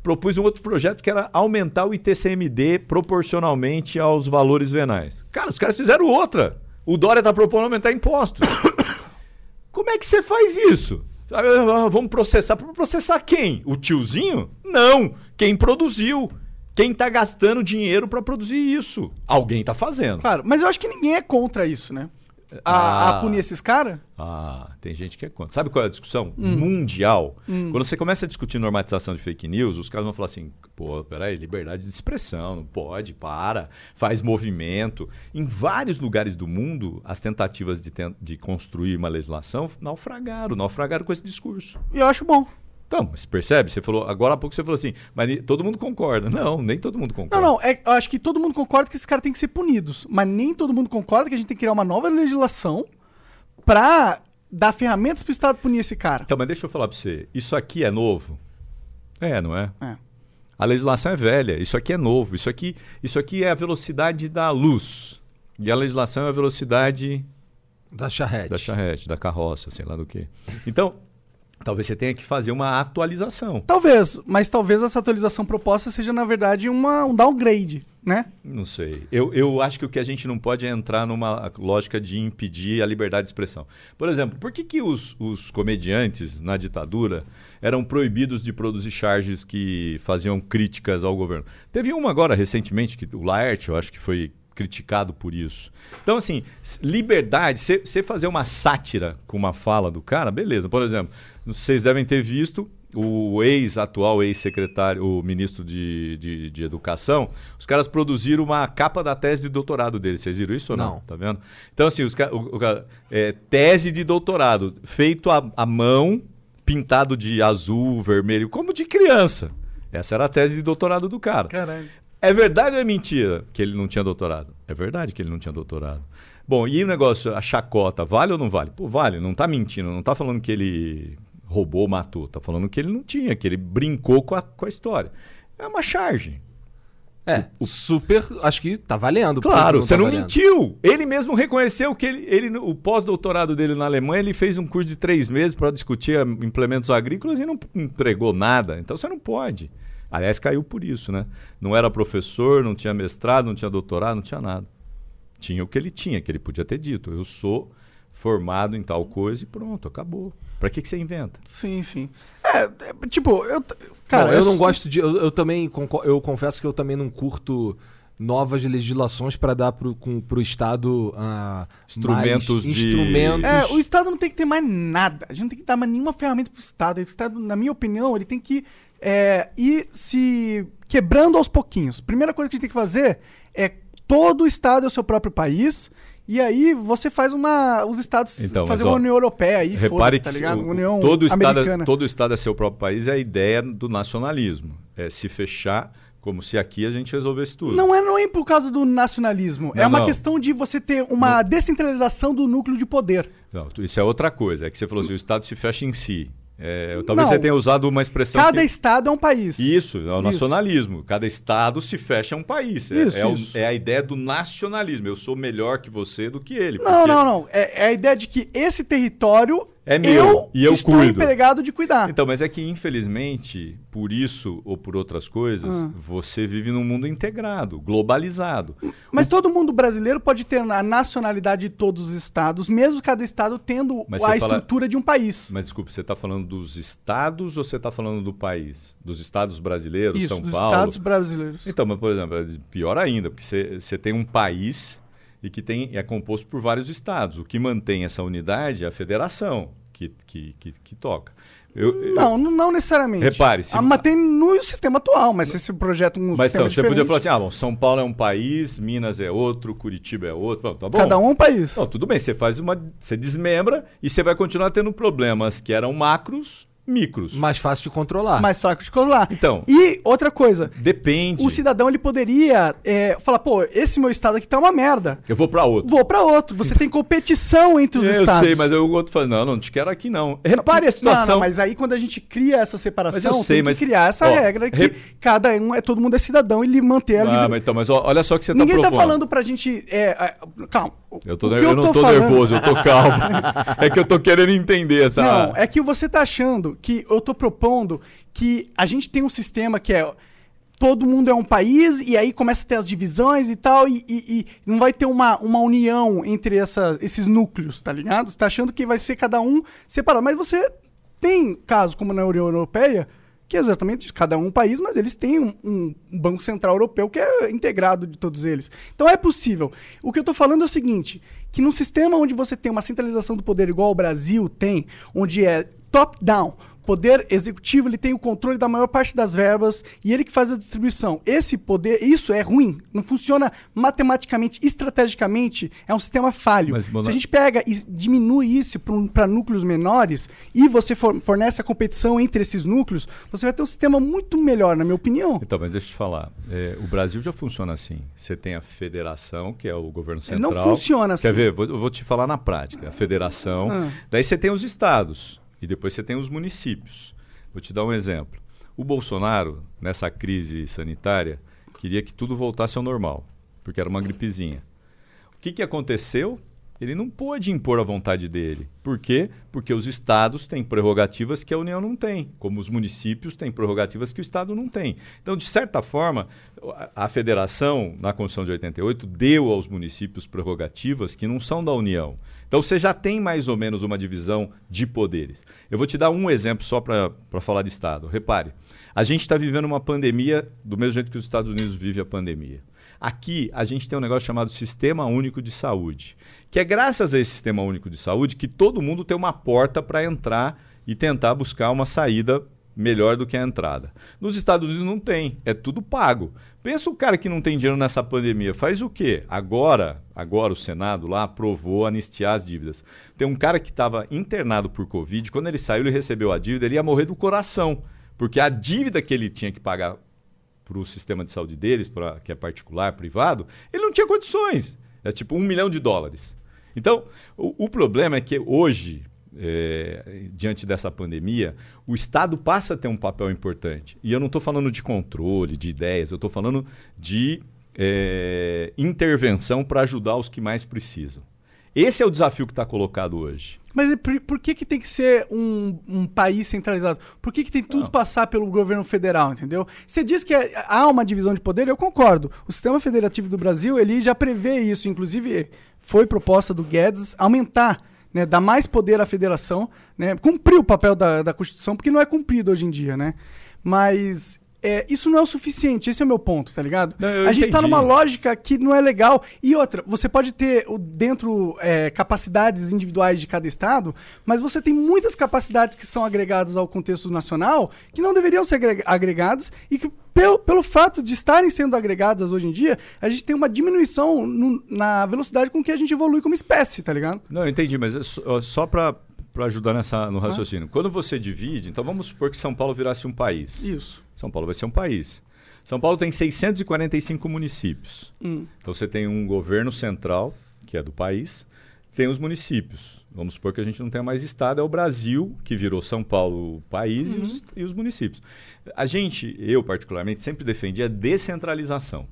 Propus um outro projeto que era aumentar o ITCMD proporcionalmente aos valores venais. Cara, os caras fizeram outra. O Dória está propondo aumentar impostos. Como é que você faz isso? Ah, Vamos processar. Processar quem? O tiozinho? Não. Quem produziu. Quem tá gastando dinheiro para produzir isso? Alguém tá fazendo. Claro, mas eu acho que ninguém é contra isso, né? A, Ah. a punir esses caras? Ah, tem gente que é contra. Sabe qual é a discussão Hum. mundial? Quando você começa a discutir normatização de fake news, os caras vão falar assim: pô, peraí, liberdade de expressão, não pode, para, faz movimento. Em vários lugares do mundo, as tentativas de, de construir uma legislação naufragaram, naufragaram com esse discurso. E eu acho bom. Então, mas percebe? Você falou, agora há pouco você falou assim, mas todo mundo concorda. Não, nem todo mundo Não, concorda. não, é- eu acho que todo mundo concorda que esses caras têm que ser punidos. Mas nem todo mundo concorda que a gente tem que criar uma nova legislação pra dar ferramentas pro Estado punir esse cara. Então, mas deixa eu falar pra você. Isso aqui é novo? É, não é? É. A legislação é velha. Isso aqui é novo. Isso aqui, isso aqui é a velocidade da luz. E a legislação é a velocidade Da charrete. da charrete, da carroça, sei lá do que. Então, talvez você tenha que fazer uma atualização. Talvez, mas talvez essa atualização proposta seja, na verdade, uma, um downgrade, né? Não sei. Eu, eu acho que o que a gente não pode é entrar numa lógica de impedir a liberdade de expressão. Por exemplo, por que, que os, os comediantes na ditadura eram proibidos de produzir charges que faziam críticas ao governo? Teve uma agora recentemente, que o Laerte, eu acho que foi criticado por isso. Então, assim, liberdade, você fazer uma sátira com uma fala do cara, beleza. Por exemplo, vocês devem ter visto o ex-atual ex-secretário, o ministro de, de, de Educação, os caras produziram uma capa da tese de doutorado dele. Vocês viram isso ou não? Não. Tá vendo? Então, assim, os o, o é, tese de doutorado, feito à, à mão, pintado de azul, vermelho, como de criança. Essa era a tese de doutorado do cara. Caralho. É verdade ou é mentira que ele não tinha doutorado? É verdade que ele não tinha doutorado. Bom, e o negócio, a chacota, vale ou não vale? Pô, vale, não tá mentindo, não tá falando que ele roubou, matou, tá falando que ele não tinha, que ele brincou com a, com a história. É uma charge. É, super. Acho que tá valendo. Claro, que você tá não valendo? mentiu. Ele mesmo reconheceu que ele, ele o pós-doutorado dele na Alemanha, ele fez um curso de três meses para discutir ah, implementos agrícolas e não entregou nada. Então você não pode. Aliás, caiu por isso, né? Não era professor, não tinha mestrado, não tinha doutorado, não tinha nada. Tinha o que ele tinha, que ele podia ter dito. Eu sou formado em tal coisa e pronto, acabou. Para que, que você inventa? Sim, sim. É, é, tipo, eu. Cara, Bom, eu não sou- gosto de. Eu, eu também eu confesso que eu também não curto novas legislações para dar pro, com, pro Estado ah, Instrumentos mais de- instrumentos. É, o Estado não tem que ter mais nada. A gente não tem que dar mais nenhuma ferramenta pro Estado. O Estado, na minha opinião, ele tem que é, ir se quebrando aos pouquinhos. Primeira coisa que a gente tem que fazer é todo o Estado é o seu próprio país. E aí você faz uma. Os estados Então, fazer mas, ó, uma União Europeia aí, Repare tá ligado? o- União todo, estado, Americana. todo o Estado é seu próprio país é a ideia do nacionalismo. É se fechar como se aqui a gente resolvesse tudo. Não é, não é por causa do nacionalismo. é Não, uma não. questão de você ter uma descentralização do núcleo de poder. Não, isso é outra coisa. É que você falou assim, o Estado se fecha em si. É, talvez Não. você tenha usado uma expressão Cada que... estado é um país. Isso, é o Isso. nacionalismo. Cada estado se fecha a um país. É, Isso, é o- isso. é a ideia do nacionalismo. Eu sou melhor que você do que ele. Não, porque- não, não. É, é a ideia de que esse território É meu, e eu estou cuido. empregado de cuidar. Então, mas é que infelizmente, por isso ou por outras coisas, Ah. você vive num mundo integrado, globalizado. Mas todo mundo brasileiro pode ter a nacionalidade de todos os estados, mesmo cada estado tendo Mas a fala- estrutura de um país. Mas desculpe, você está falando dos estados ou você está falando do país? Dos estados brasileiros, Isso, São dos Paulo? estados brasileiros. Então, mas, por exemplo, é pior ainda, porque você, você tem um país e que tem, é composto por vários estados. O que mantém essa unidade é a federação que, que, que, que toca. Eu- eu- Não, não, não necessariamente. Repare, se- Ah, mas tem no sistema atual, mas se esse projeto um mas sistema então, você podia falar assim: ah, bom, São Paulo é um país, Minas é outro, Curitiba é outro. Tá bom. cada um é um país. Não, tudo bem, você faz uma. Você desmembra e você vai continuar tendo problemas que eram macros, micros. Mais fácil de controlar. mais fraco de colar. Então. E outra coisa, Depende. o cidadão ele poderia é, falar, pô, esse meu estado aqui tá uma merda. Eu vou para outro. Vou pra outro. Você tem competição entre os eu estados. sei, mas eu, o outro fala: não, não te quero aqui não. Repare a situação. Não, não, mas aí quando a gente cria essa separação, Mas eu sei, tem mas- que criar essa ó, regra que re- cada um é todo mundo é cidadão e lhe manter a Ah, livre... mas, então, mas ó, olha só o que você Ninguém tá tá propondo. falando pra gente. É, é, calma. Eu, tô, que eu, não tô, falando- nervoso, eu tô calmo. é que eu tô querendo entender essa. Não, é que você tá achando que eu tô propondo que a gente tem um sistema que é todo mundo é um país e aí começa a ter as divisões e tal e, e- e não vai ter uma, uma união entre essa- esses núcleos, tá ligado? Você tá achando que vai ser cada um separado, mas você Tem casos como na União Europeia, que é exatamente cada um país, mas eles têm um, um- Banco Central Europeu que é integrado de todos eles. Então é possível. O que eu tô falando é o seguinte, que num sistema onde você tem uma centralização do poder igual o Brasil tem, onde é top-down, poder executivo ele tem o controle da maior parte das verbas e ele que faz a distribuição. Esse poder, isso é ruim, não funciona matematicamente, estrategicamente, é um sistema falho. Mas, Se a gente pega e diminui isso para núcleos menores e você for- fornece a competição entre esses núcleos, você vai ter um sistema muito melhor, na minha opinião. Então, mas deixa eu te falar. é, o Brasil já funciona assim. Você tem a federação, que é o governo Ele central. não funciona assim. Quer ver? Vou- Eu vou te falar na prática. A federação. Ah. Daí você tem os estados. E depois você tem os municípios. Vou te dar um exemplo. O Bolsonaro, nessa crise sanitária, queria que tudo voltasse ao normal. Porque era uma gripezinha. O que, que aconteceu? Ele não pôde impor a vontade dele. Por quê? Porque os estados têm prerrogativas que a União não tem, como os municípios têm prerrogativas que o estado não tem. Então, de certa forma, a- federação, na Constituição de 88, deu aos municípios prerrogativas que não são da União. Então, você já tem mais ou menos uma divisão de poderes. Eu vou te dar um exemplo só para falar de estado. Repare, a gente está vivendo uma pandemia do mesmo jeito que os Estados Unidos vivem a pandemia. Aqui a gente tem um negócio chamado Sistema Único de Saúde, que é graças a esse Sistema Único de Saúde que todo mundo tem uma porta para entrar e tentar buscar uma saída melhor do que a entrada. Nos Estados Unidos não tem, é tudo pago. Pensa o cara que não tem dinheiro nessa pandemia, faz o quê? Agora, agora o Senado lá aprovou anistiar as dívidas. Tem um cara que estava internado por Covid, quando ele saiu, ele recebeu a dívida, ele ia morrer do coração, porque a dívida que ele tinha que pagar para o sistema de saúde deles, pra, que é particular, privado, ele não tinha condições. É tipo um milhão de dólares. Então, o, o problema é que hoje, é, diante dessa pandemia, o Estado passa a ter um papel importante. E eu não estou falando de controle, de ideias, eu estou falando de é, intervenção para ajudar os que mais precisam. Esse é o desafio que está colocado hoje. Mas por, por que, que tem que ser um, um país centralizado? Por que, que tem tudo Não. passar pelo governo federal, entendeu? Você diz que é- há uma divisão de poder, eu concordo. O sistema federativo do Brasil, ele já prevê isso. Inclusive, foi proposta do Guedes aumentar, né, dar mais poder à federação, né, cumprir o papel da, da Constituição, porque não é cumprido hoje em dia, né? Mas é, isso não é o suficiente, esse é o meu ponto, tá ligado? Não, a gente tá numa lógica que não é legal. E outra, você pode ter dentro é, capacidades individuais de cada estado, mas você tem muitas capacidades que são agregadas ao contexto nacional que não deveriam ser agre- agregadas e que, pelo, pelo fato de estarem sendo agregadas hoje em dia, a gente tem uma diminuição no- na velocidade com que a gente evolui como espécie, tá ligado? Não, eu entendi, mas é só, só para ajudar nessa, no raciocínio. Quando você divide, então vamos supor que São Paulo virasse um país. Isso. São Paulo vai ser um país. São Paulo tem 645 municípios. Hum. Então você tem um governo central, que é do país, tem os municípios. Vamos supor que a gente não tenha mais estado, é o Brasil, que virou São Paulo o país e, os, est- e os municípios. A gente, eu particularmente, sempre defendi a descentralização.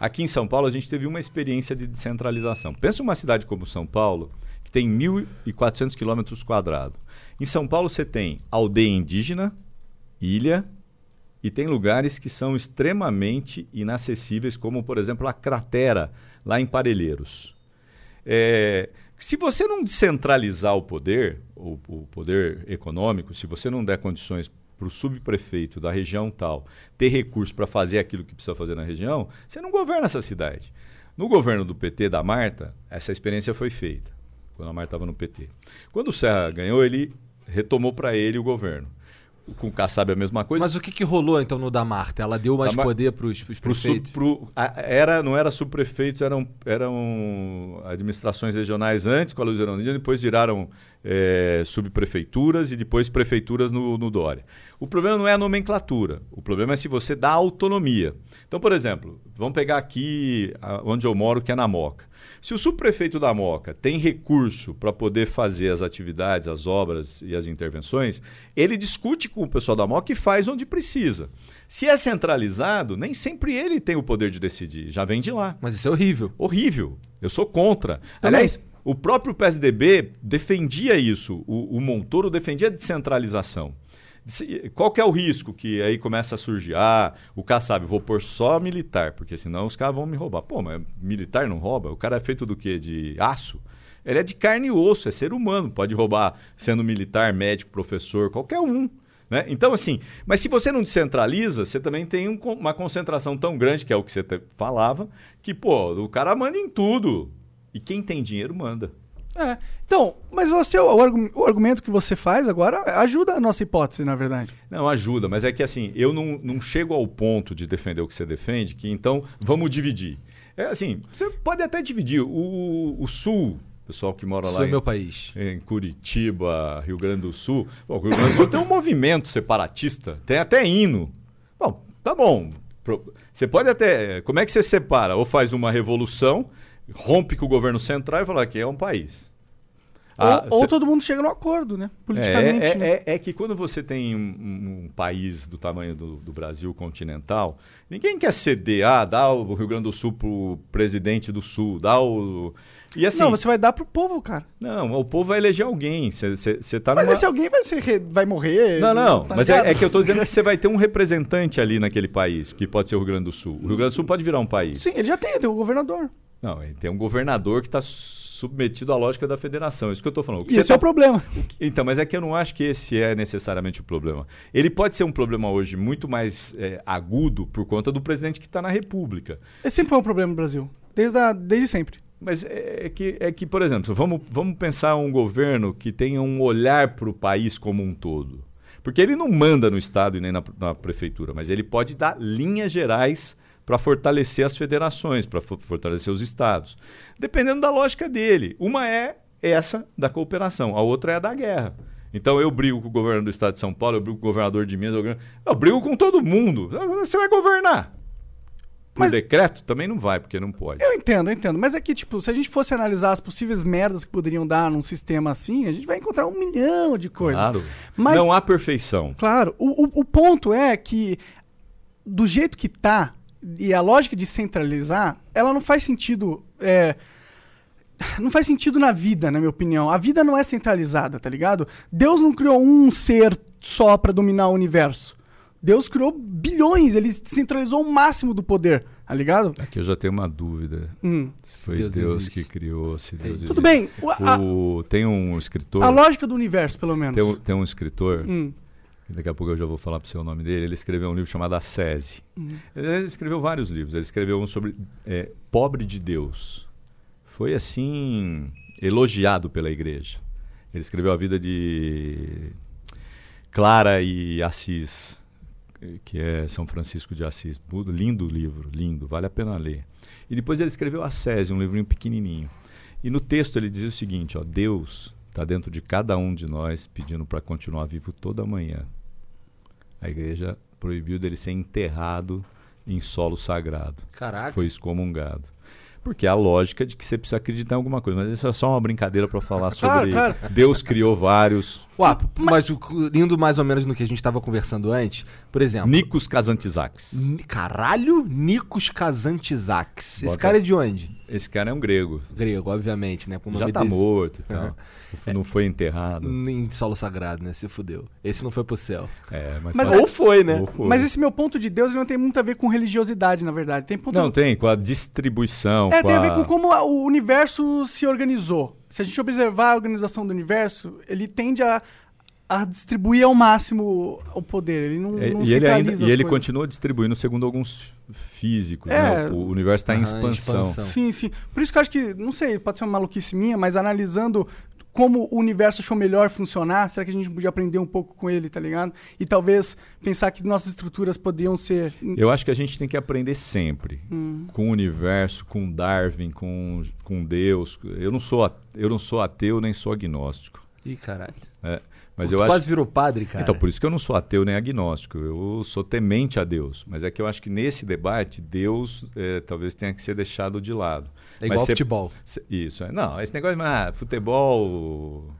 Aqui em São Paulo a gente teve uma experiência de descentralização. Pensa uma cidade como São Paulo, que tem 1.400 quilômetros quadrados. Em São Paulo você tem aldeia indígena, ilha, e tem lugares que são extremamente inacessíveis, como, por exemplo, a cratera, lá em Parelheiros. É, se você não descentralizar o poder, o, o poder econômico, se você não der condições para o subprefeito da região tal ter recurso para fazer aquilo que precisa fazer na região, você não governa essa cidade. No governo do PT, da Marta, essa experiência foi feita, quando a Marta estava no PT. Quando o Serra ganhou, ele retomou para ele o governo. Com o Kassab é a mesma coisa. Mas o que, que rolou então no da Marta? Ela deu mais poder Pro sub- prefeitos? pro- a- era, não era subprefeitos, eram, eram administrações regionais antes com a Luz Erondina, depois viraram eh, subprefeituras e depois prefeituras no, no Dória. O problema não é a nomenclatura, o problema é se você dá autonomia. Então, por exemplo, vamos pegar aqui onde eu moro, que é na Moca. Se o subprefeito da Moca tem recurso para poder fazer as atividades, as obras e as intervenções, ele discute com o pessoal da Moca e faz onde precisa. Se é centralizado, nem sempre ele tem o poder de decidir, já vem de lá. Mas isso é horrível. Horrível. Eu sou contra. Também. Aliás, o próprio PSDB defendia isso. O, o Montoro defendia a descentralização. Qual que é o risco que aí começa a surgir? Ah, o cara sabe, vou pôr só militar, porque senão os caras vão me roubar. Pô, mas militar não rouba? O cara é feito do quê? De aço? Ele é de carne e osso, é ser humano. Pode roubar sendo militar, médico, professor, qualquer um. Né? Então, assim, mas se você não descentraliza, você também tem um uma concentração tão grande, que é o que você falava, que, pô, o cara manda em tudo. E quem tem dinheiro manda. É. Então, mas você, o, argu- o argumento que você faz agora ajuda a nossa hipótese, na verdade. Não, ajuda, mas é que assim, eu não, não chego ao ponto de defender o que você defende, que então vamos dividir. É assim, você pode até dividir. O, o Sul, pessoal que mora lá Sul é em, meu país. em Curitiba, Rio Grande do Sul. Bom, o Rio Grande do Sul tem um movimento separatista, tem até hino. Bom, tá bom. Você pode até. Como é que você separa? Ou faz uma revolução, rompe com o governo central e fala que é um país. Ah, ou ou cê- todo mundo chega no acordo, né? Politicamente. é, é, né? é- é que quando você tem um, um- país do tamanho do, do Brasil continental, ninguém quer ceder, ah, dá o Rio Grande do Sul pro presidente do Sul, dá o. E assim, Não, não, você vai dar pro povo, cara. o povo vai eleger alguém. Você tá Mas numa... esse alguém vai, ser, vai morrer. Não, não, tá mas é, é que eu tô dizendo que você vai ter um representante ali naquele país, que pode ser o Rio Grande do Sul. O Rio Grande do Sul pode virar um país. Sim, ele já tem, tem o governador. Não, ele tem um governador que está submetido à lógica da federação. Isso que eu estou falando. O que E você esse é o tá- problema. Então, mas é que eu não acho que esse é necessariamente o problema. Ele pode ser um problema hoje muito mais é, agudo por conta do presidente que está na República. Esse sempre foi um problema no Brasil. Desde, a- desde sempre. Mas é é que, é que por exemplo, vamos, vamos pensar um governo que tenha um olhar para o país como um todo. Porque ele não manda no Estado e nem na, na prefeitura, mas ele pode dar linhas gerais para fortalecer as federações, para fortalecer os estados. Dependendo da lógica dele. Uma é essa da cooperação, a outra é a da guerra. Então eu brigo com o governo do estado de São Paulo, eu brigo com o governador de Minas, eu brigo, eu brigo com todo mundo. Você vai governar. Por Mas- decreto? Também não vai, porque não pode. Eu entendo, eu entendo. Mas é que, tipo, se a gente fosse analisar as possíveis merdas que poderiam dar num sistema assim, a gente vai encontrar um milhão de coisas. Claro. Mas- Não há perfeição. Claro. O, o, o ponto é que, do jeito que tá, e a lógica de centralizar, ela não faz sentido. é, não faz sentido na vida, na minha opinião. A vida não é centralizada, tá ligado? Deus não criou um ser só pra dominar o universo. Deus criou bilhões, ele centralizou o máximo do poder, tá ligado? Aqui eu já tenho uma dúvida. Hum. Se foi Deus Deus, que criou, se Deus Tudo existe. bem. o- a, O- tem um escritor. a lógica do universo, pelo menos. Tem um, tem um escritor, Hum. daqui a pouco eu já vou falar para você o nome dele. Ele escreveu um livro chamado A Sese. Hum. Ele escreveu vários livros. Ele escreveu um sobre é, Pobre de Deus. Foi assim elogiado pela igreja. Ele escreveu a vida de Clara e Assis, que é São Francisco de Assis. Lindo livro, lindo, vale a pena ler. E depois ele escreveu A Sese, um livrinho pequenininho. E no texto ele dizia o seguinte, ó, Deus está dentro de cada um de nós pedindo para continuar vivo toda manhã. A igreja proibiu dele ser enterrado em solo sagrado. Caraca. Foi excomungado. Porque é a lógica de que você precisa acreditar em alguma coisa. Mas isso é só uma brincadeira para falar sobre Claro, Deus criou vários. Ué, mas indo mais ou menos no que a gente tava conversando antes, por exemplo. Nikos Kazantzakis. Caralho, Nikos Kazantzakis. Esse Bota- cara é de onde? Esse cara é um grego. Grego, obviamente, né? Já nome tá desse- morto e tal. Não foi enterrado. Em solo sagrado, né? Se fudeu. Esse não foi pro céu. É, mas Mas tá- Ou foi, né? Ou foi. Mas esse meu ponto de Deus ele não tem muito a ver com religiosidade, na verdade. Tem ponto Não, tem, com a distribuição. É, com tem a ver a- com como o universo se organizou. Se a gente observar a organização do universo, ele tende a, a distribuir ao máximo o poder. Ele não, É, não e ele, ainda, e ele coisas. continua distribuindo segundo alguns físicos. É. né? O, universo está em Aham, expansão. expansão. Sim, sim. Por isso que eu acho que, não sei, pode ser uma maluquice minha, mas analisando como o universo achou melhor funcionar, será que a gente podia aprender um pouco com ele, tá ligado? E talvez pensar que nossas estruturas poderiam ser. Eu acho que a gente tem que aprender sempre. Hum. Com o universo, com Darwin, com, com Deus. Eu não, sou, eu não sou ateu nem sou agnóstico. Ih, caralho. né? Mas eu tu acho. quase virou padre, cara. Então, por isso que eu não sou ateu nem agnóstico. Eu sou temente a Deus. Mas é que eu acho que nesse debate, Deus eh, talvez tenha que ser deixado de lado. É igual cê- futebol. Isso. é. Não, esse negócio de ah, futebol.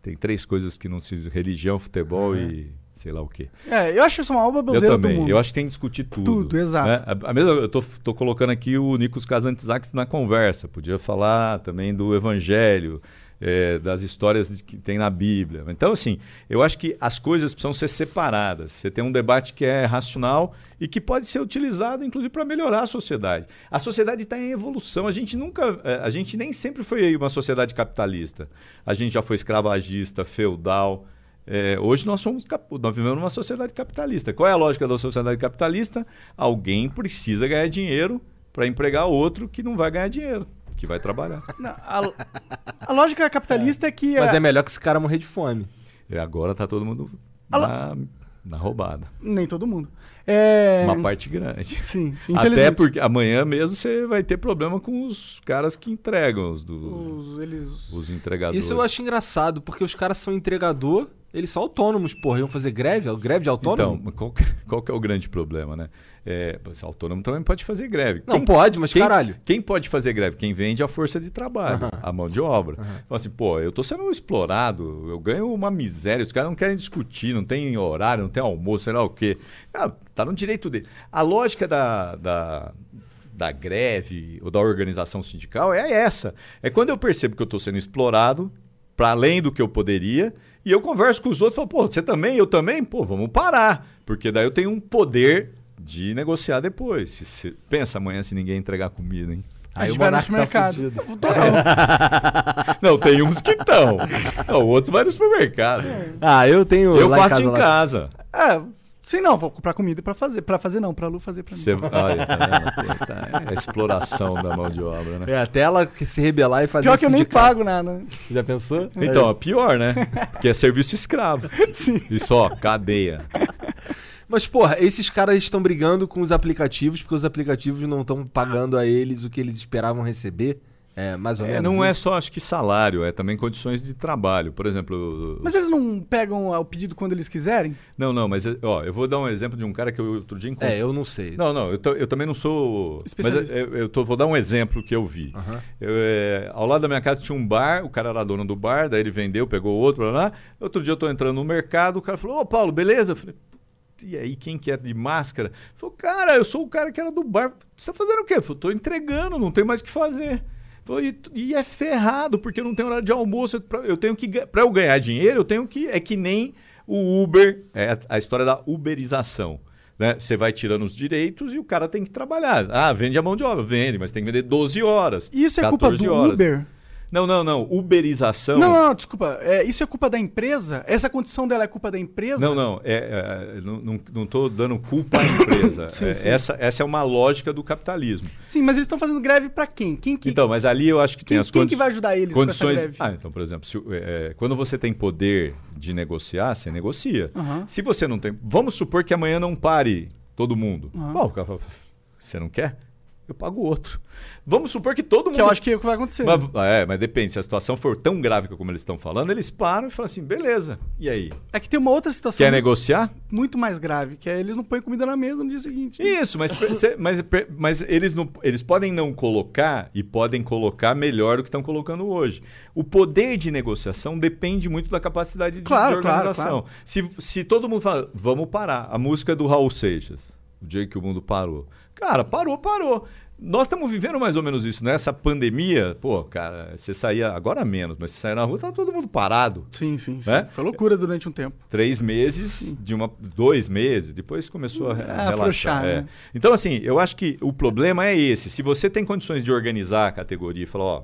Tem três coisas que não se. religião, futebol e sei lá o quê. É, eu acho isso uma obra Eu belzeira do também. mundo. Eu acho que tem que discutir tudo. Tudo, exato. né? A, a mesma, eu tô, tô colocando aqui o Nikos Kazantzakis na conversa. Podia falar também do Evangelho. É, das histórias que tem na Bíblia. Então, assim, eu acho que as coisas precisam ser separadas. Você tem um debate que é racional e que pode ser utilizado, inclusive, para melhorar a sociedade. A sociedade está em evolução. A gente nunca, é, a gente nem sempre foi uma sociedade capitalista. A gente já foi escravagista, feudal. É, hoje nós somos nós vivemos numa sociedade capitalista. Qual é a lógica da sociedade capitalista? Alguém precisa ganhar dinheiro para empregar outro que não vai ganhar dinheiro, que vai trabalhar. Não, a, a lógica capitalista é, que. Mas a- é melhor que esse cara morrer de fome. E agora tá todo mundo Alô? na, na roubada. Nem todo mundo. É... Uma parte grande. Sim, sim, Até porque amanhã mesmo você vai ter problema com os caras que entregam, os, do, Os, eles... os entregadores. Isso eu acho engraçado, porque os caras são entregador, eles são autônomos, porra. Iam fazer greve? Greve de Então, autônomo? mas qual, que- qual que é o grande problema, né? É, esse autônomo também pode fazer greve. não, Quem- pode, mas Quem, caralho. quem pode fazer greve? Quem vende a força de trabalho, a mão de obra. Então, assim, pô, eu tô sendo explorado, eu ganho uma miséria, os caras não querem discutir, não tem horário, não tem almoço, sei lá o quê. Ah, tá no direito dele. A lógica da, da, da greve ou da organização sindical é essa. É quando eu percebo que eu tô sendo explorado para além do que eu poderia, e eu converso com os outros e falo, pô, você também, eu também? Pô, vamos parar. Porque daí eu tenho um poder de negociar depois. Se, se- pensa amanhã se ninguém entregar comida, hein? A Aí gente o vai no tá supermercado. Tô não. Não, tem uns que estão. O outro vai no supermercado. Ah, eu tenho. Eu lá faço em lá- casa. É, sim, não, vou comprar comida pra fazer. Pra fazer não, pra Lu fazer pra mim. Olha, tá vendo? Tá, É a exploração da mão de obra, né? É, até ela que se rebelar e fazer Pior que eu nem pago nada. né? Já pensou? Então, é pior, né? Porque é serviço escravo. Sim. Isso, ó, cadeia. Mas, porra, esses caras estão brigando com os aplicativos porque os aplicativos não estão pagando a eles o que eles esperavam receber. É, mais ou É, menos. não é isso? só, acho que salário, é também condições de trabalho. Por exemplo, Mas eles não pegam o pedido quando eles quiserem? Não, não, mas ó, eu vou dar um exemplo de um cara que eu outro dia encontrei. É, eu não sei. Não, não, eu, tô- eu também não sou. Mas Especialista. eu, eu tô- vou dar um exemplo que eu vi. Aham. Eu, é, ao lado da minha casa tinha um bar, o cara era dono do bar, daí ele vendeu, pegou outro, lá, lá. Outro dia eu tô entrando no mercado, o cara falou: Ô Paulo, beleza? Eu falei: "Putz, e aí, quem que é de máscara? Falou, cara, eu sou o cara que era do bar. Você tá fazendo o quê? Eu falei, tô entregando, não tem mais o que fazer. E, e é ferrado, porque não tenho horário de almoço. Eu tenho que. Pra eu ganhar dinheiro, eu tenho que. É que nem o Uber, é a, história da uberização. Né? Você vai tirando os direitos e o cara tem que trabalhar. Ah, vende a mão de obra, vende, mas tem que vender 12 horas. Isso é culpa 14 do horas. Uber? Não, não, não. Uberização. Não, não, não, desculpa. É, isso é culpa da empresa? Essa condição dela é culpa da empresa? Não, não, é, é, não, tô dando culpa à empresa. Sim, É, sim. Essa, essa é uma lógica do capitalismo. Sim, mas eles estão fazendo greve pra quem? Quem que, Então, mas ali eu acho que tem quem, as quem condi- que vai ajudar eles condições. com essa greve? Ah, então, por exemplo, se, é, quando você tem poder de negociar, você negocia. Aham. Se você não tem. Vamos supor que amanhã não pare todo mundo. Aham. Bom, você não quer? Eu pago outro. Vamos supor que todo mundo. Que eu acho que é o que vai acontecer. Mas, é, mas depende. Se a situação for tão grave como eles estão falando, eles param e falam assim: beleza. E aí? É que tem uma outra situação Quer muito, negociar? muito mais grave, que é eles não põem comida na mesa no dia seguinte. Isso, mas, mas, mas eles, não, eles podem não colocar e podem colocar melhor do que estão colocando hoje. O poder de negociação depende muito da capacidade de, Claro, de claro, organização. claro. Se, se todo mundo fala, vamos parar, a música do Raul Seixas, o dia que o mundo parou. Cara, parou, parou. Nós estamos vivendo mais ou menos isso, né? Essa pandemia, pô, cara, você saía, agora menos, mas você saía na rua, tá todo mundo parado. Sim, sim, sim. Né? Foi loucura durante um tempo. três meses, de uma, dois meses, depois começou a, re- Ah, relaxar. é. né? Então, assim, eu acho que o problema é esse. Se você tem condições de organizar a categoria e falar, ó,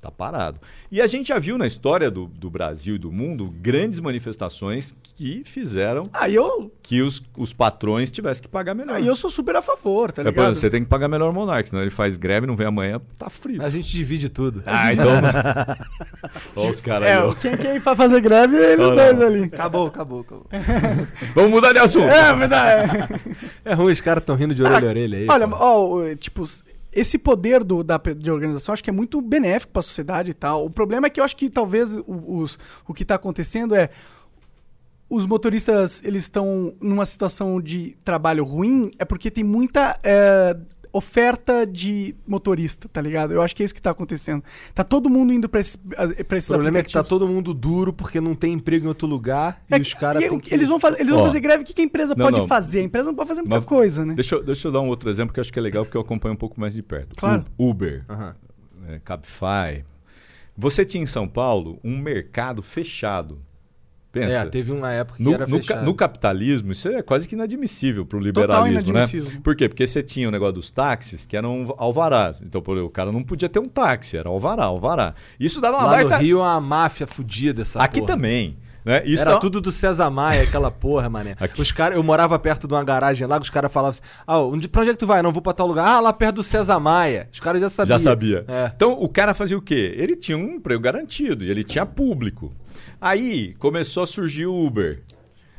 tá parado. E a gente já viu na história do, do Brasil e do mundo grandes manifestações que fizeram Aí eu, que os, os patrões tivessem que pagar melhor. aí eu sou super a favor, tá É, por ligado? exemplo, você tem que pagar melhor o Monark, senão ele faz greve, não vem amanhã, tá frio. A gente divide tudo. Ah, então. Olha os caras É, quem, quem vai fazer greve é eles dois ali. Acabou, acabou, acabou. Vamos mudar de assunto. É, dá- é. É ruim, os caras estão rindo de orelha a orelha aí. Olha, ó, tipo, esse poder do, da, de organização acho que é muito benéfico para a sociedade e tal. O problema é que eu acho que talvez o, os, o que está acontecendo é os motoristas eles estão numa situação de trabalho ruim é porque tem muita é, oferta de motorista, tá ligado? Eu acho que é isso que tá acontecendo. Tá todo mundo indo para esse, pra esses O problema é que tá todo mundo duro porque não tem emprego em outro lugar É e os que- caras que... eles vão fazer, eles vão Ó. fazer greve. O que, que a empresa Não, pode não. fazer? A empresa não pode fazer muita Mas coisa, né? Deixa, eu- deixa eu dar um outro exemplo que eu acho que é legal porque eu acompanho um pouco mais de perto. Claro. Uber, Aham. é, Cabify. Você tinha em São Paulo um mercado fechado. Pensa. É, teve uma época que No, era no ca- no capitalismo, isso é quase que inadmissível para o liberalismo, né? Por quê? Porque você tinha o negócio dos táxis, que eram alvarás. Então, por exemplo, o cara não podia ter um táxi, era alvará, alvará. Isso dava uma Lá baita... no Rio uma máfia fudida essa Aqui porra. também. Né? Isso Era dá- tudo do César Maia, aquela porra, mané. Aqui. Os cara, eu morava perto de uma garagem lá, os caras falavam assim: Ah, onde, pra onde é que tu vai? Não vou pra tal lugar. Ah, lá perto do César Maia. Os caras já sabiam. Já sabia. É. Então o cara fazia o quê? Ele tinha um emprego garantido e ele tinha público. Aí começou a surgir o Uber.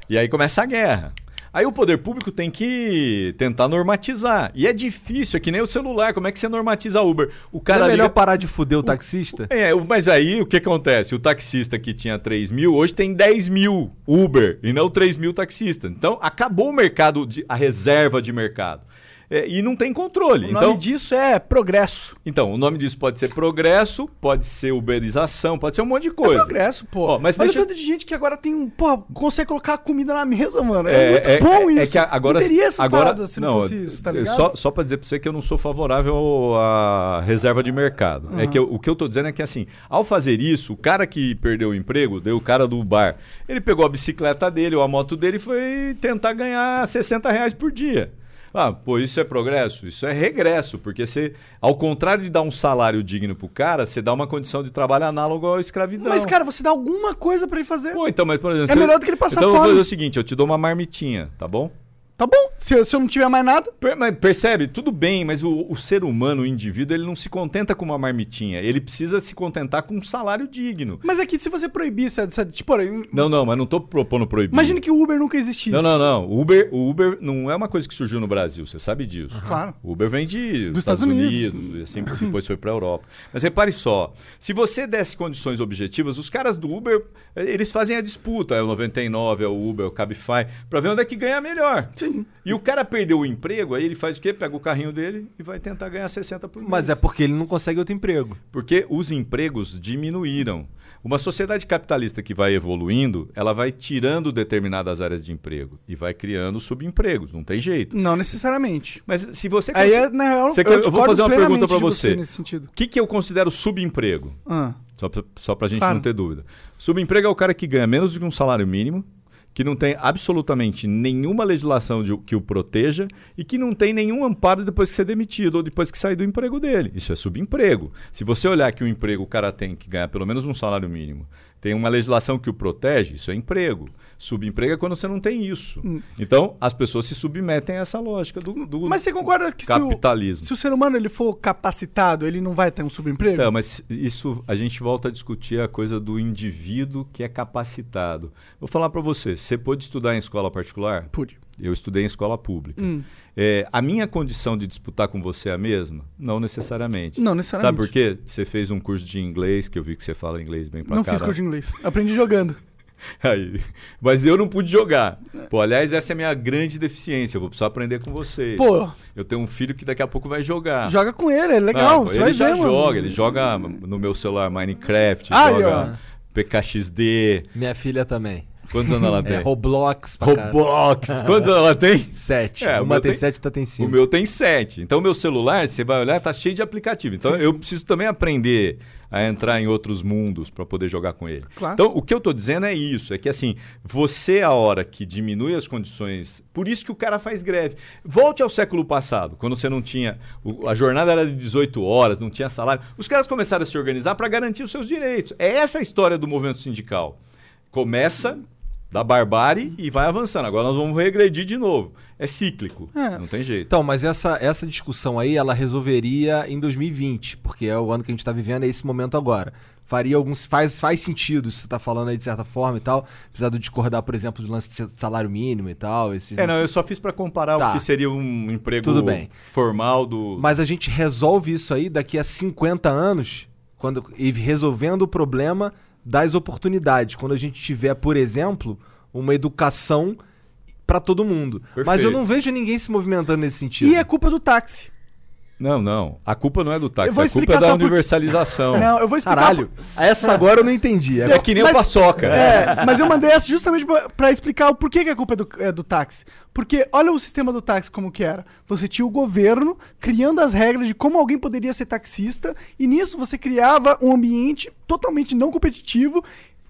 E aí começa a guerra. Aí o poder público tem que tentar normatizar. E é difícil, é que nem o celular. Como é que você normatiza Uber? O Não cara é melhor liga- parar de fuder o taxista? É, o- mas aí o que acontece? O taxista que tinha 3 mil, hoje tem 10 mil Uber e não 3 mil taxistas. Então acabou o mercado, de, a reserva de mercado. É, e não tem controle. O então, nome disso é progresso. então, o nome disso pode ser progresso, pode ser uberização, pode ser um monte de É coisa. progresso, pô. Ó, mas Olha deixa- tanto de gente que agora tem um. Pô, consegue colocar comida na mesa, mano. É, É, muito é- bom é- isso. é que agora, não teria essas agora paradas se não, fosse isso, tá é ligado? Só, só para dizer para você que eu não sou favorável à reserva de mercado. É que eu- o que eu tô dizendo é que assim, ao fazer isso, o cara que perdeu o emprego, deu o cara do bar, ele pegou a bicicleta dele ou a moto dele e foi tentar ganhar 60 reais por dia. Ah, pô, isso é progresso? Isso é regresso, porque você, ao contrário de dar um salário digno pro cara, você dá uma condição de trabalho análogo à escravidão. Mas, cara, você dá alguma coisa pra ele fazer. Pô, então, mas por exemplo, É melhor do que ele passar Então eu vou fome. fazer o seguinte, eu te dou uma marmitinha, tá bom? Tá bom. Se, eu- se eu não tiver mais nada. Per- percebe? Tudo bem, mas o, o ser humano, o indivíduo, ele não se contenta com uma marmitinha. Ele precisa se contentar com um salário digno. Mas aqui, se você proibisse essa. Tipo, Não, não, mas não tô propondo proibir. imagine que o Uber nunca existisse. Não, não, não. O Uber, o Uber não é uma coisa que surgiu no Brasil, você sabe disso. Claro. O Uber vem de Dos Estados, Estados Unidos, Unidos. assim depois foi para a Europa. Mas repare só, se você desse condições objetivas, os caras do Uber, eh, eles fazem a disputa, é o 99, é o Uber, é o Cabify, para ver onde é que ganha melhor. Sim. E o cara perdeu o emprego, aí ele faz o quê? Pega o carrinho dele e vai tentar ganhar 60 por mês. Mas é porque ele não consegue outro emprego. Porque os empregos diminuíram. Uma sociedade capitalista que vai evoluindo, ela vai tirando determinadas áreas de emprego e vai criando subempregos, não tem jeito. Não necessariamente. Mas se você Aí, consi- é, na real, Você quer- eu vou fazer uma pergunta de você. nesse sentido. o que, que eu considero subemprego? Ah. Só pra, só pra gente Claro. não ter dúvida. Subemprego é o cara que ganha menos do que um salário mínimo, que não tem absolutamente nenhuma legislação de- que o proteja e que não tem nenhum amparo depois que ser demitido ou depois que sair do emprego dele. Isso é subemprego. Se você olhar que o emprego o cara tem que ganhar pelo menos um salário mínimo, tem uma legislação que o protege, isso é emprego. Subemprego é quando você não tem isso. Então, as pessoas se submetem a essa lógica do, do Mas você concorda que se o, capitalismo. se o ser humano ele for capacitado, ele não vai ter um subemprego? Então, mas isso a gente volta a discutir a coisa do indivíduo que é capacitado. Vou falar para você, você pôde estudar em escola particular? Pude. Eu estudei em escola pública. Hum. É, a minha condição de disputar com você é a mesma? Não necessariamente. Não necessariamente. Sabe por quê? Você fez um curso de inglês, que eu vi que você fala inglês bem pra Não caralho. fiz curso de inglês. Aprendi jogando. Aí, mas eu não pude jogar. Pô, aliás, essa é a minha grande deficiência. Eu vou precisar aprender com você. Pô, Eu tenho um filho que daqui a pouco vai jogar. joga com ele, é Ah, legal. pô, você ele vai já ver, mano. joga, ele joga no meu celular Minecraft, Aí, joga PKXD. Minha filha também. Quantos anos ela tem? É Roblox. Roblox. Quantos anos ela tem? Sete. É, o Uma meu tem tem- sete, outra tem cinco. O meu tem sete. Então, o meu celular, você vai olhar, tá cheio de aplicativo. Então, eu preciso também aprender a entrar em outros mundos para poder jogar com ele. Claro. Então, o que eu tô dizendo é isso: é que assim, você, a hora que diminui as condições. Por isso que o cara faz greve. Volte ao século passado, quando você não tinha. a jornada era de 18 horas, não tinha salário. Os caras começaram a se organizar para garantir os seus direitos. É essa a história do movimento sindical. Começa da barbárie e vai avançando. Agora nós vamos regredir de novo. É cíclico. É. Não tem jeito. Então, mas essa, essa discussão aí, ela resolveria em 2020, porque é o ano que a gente tá vivendo, é esse momento agora. Faria alguns. Faz, faz sentido isso que você tá falando aí de certa forma e tal. Apesar de discordar, por exemplo, do lance de salário mínimo e tal. Esses... É, não, eu só fiz para comparar Tá. o que seria um emprego Tudo bem. formal do. Mas a gente resolve isso aí daqui a 50 anos, quando e resolvendo o problema das oportunidades. Quando a gente tiver, por exemplo, uma educação para todo mundo. Mas eu Perfeito. não vejo ninguém se movimentando nesse sentido. E é culpa do táxi. Não, não. A culpa não é do táxi, a culpa é da só por- universalização. Não, eu vou explicar. Caralho, essa agora eu não entendi. É que nem Mas- o paçoca. É, mas eu mandei essa justamente pra, pra explicar o porquê que a culpa é do, é do táxi. Porque olha o sistema do táxi como que era. Você tinha o governo criando as regras de como alguém poderia ser taxista, e nisso você criava um ambiente totalmente não competitivo,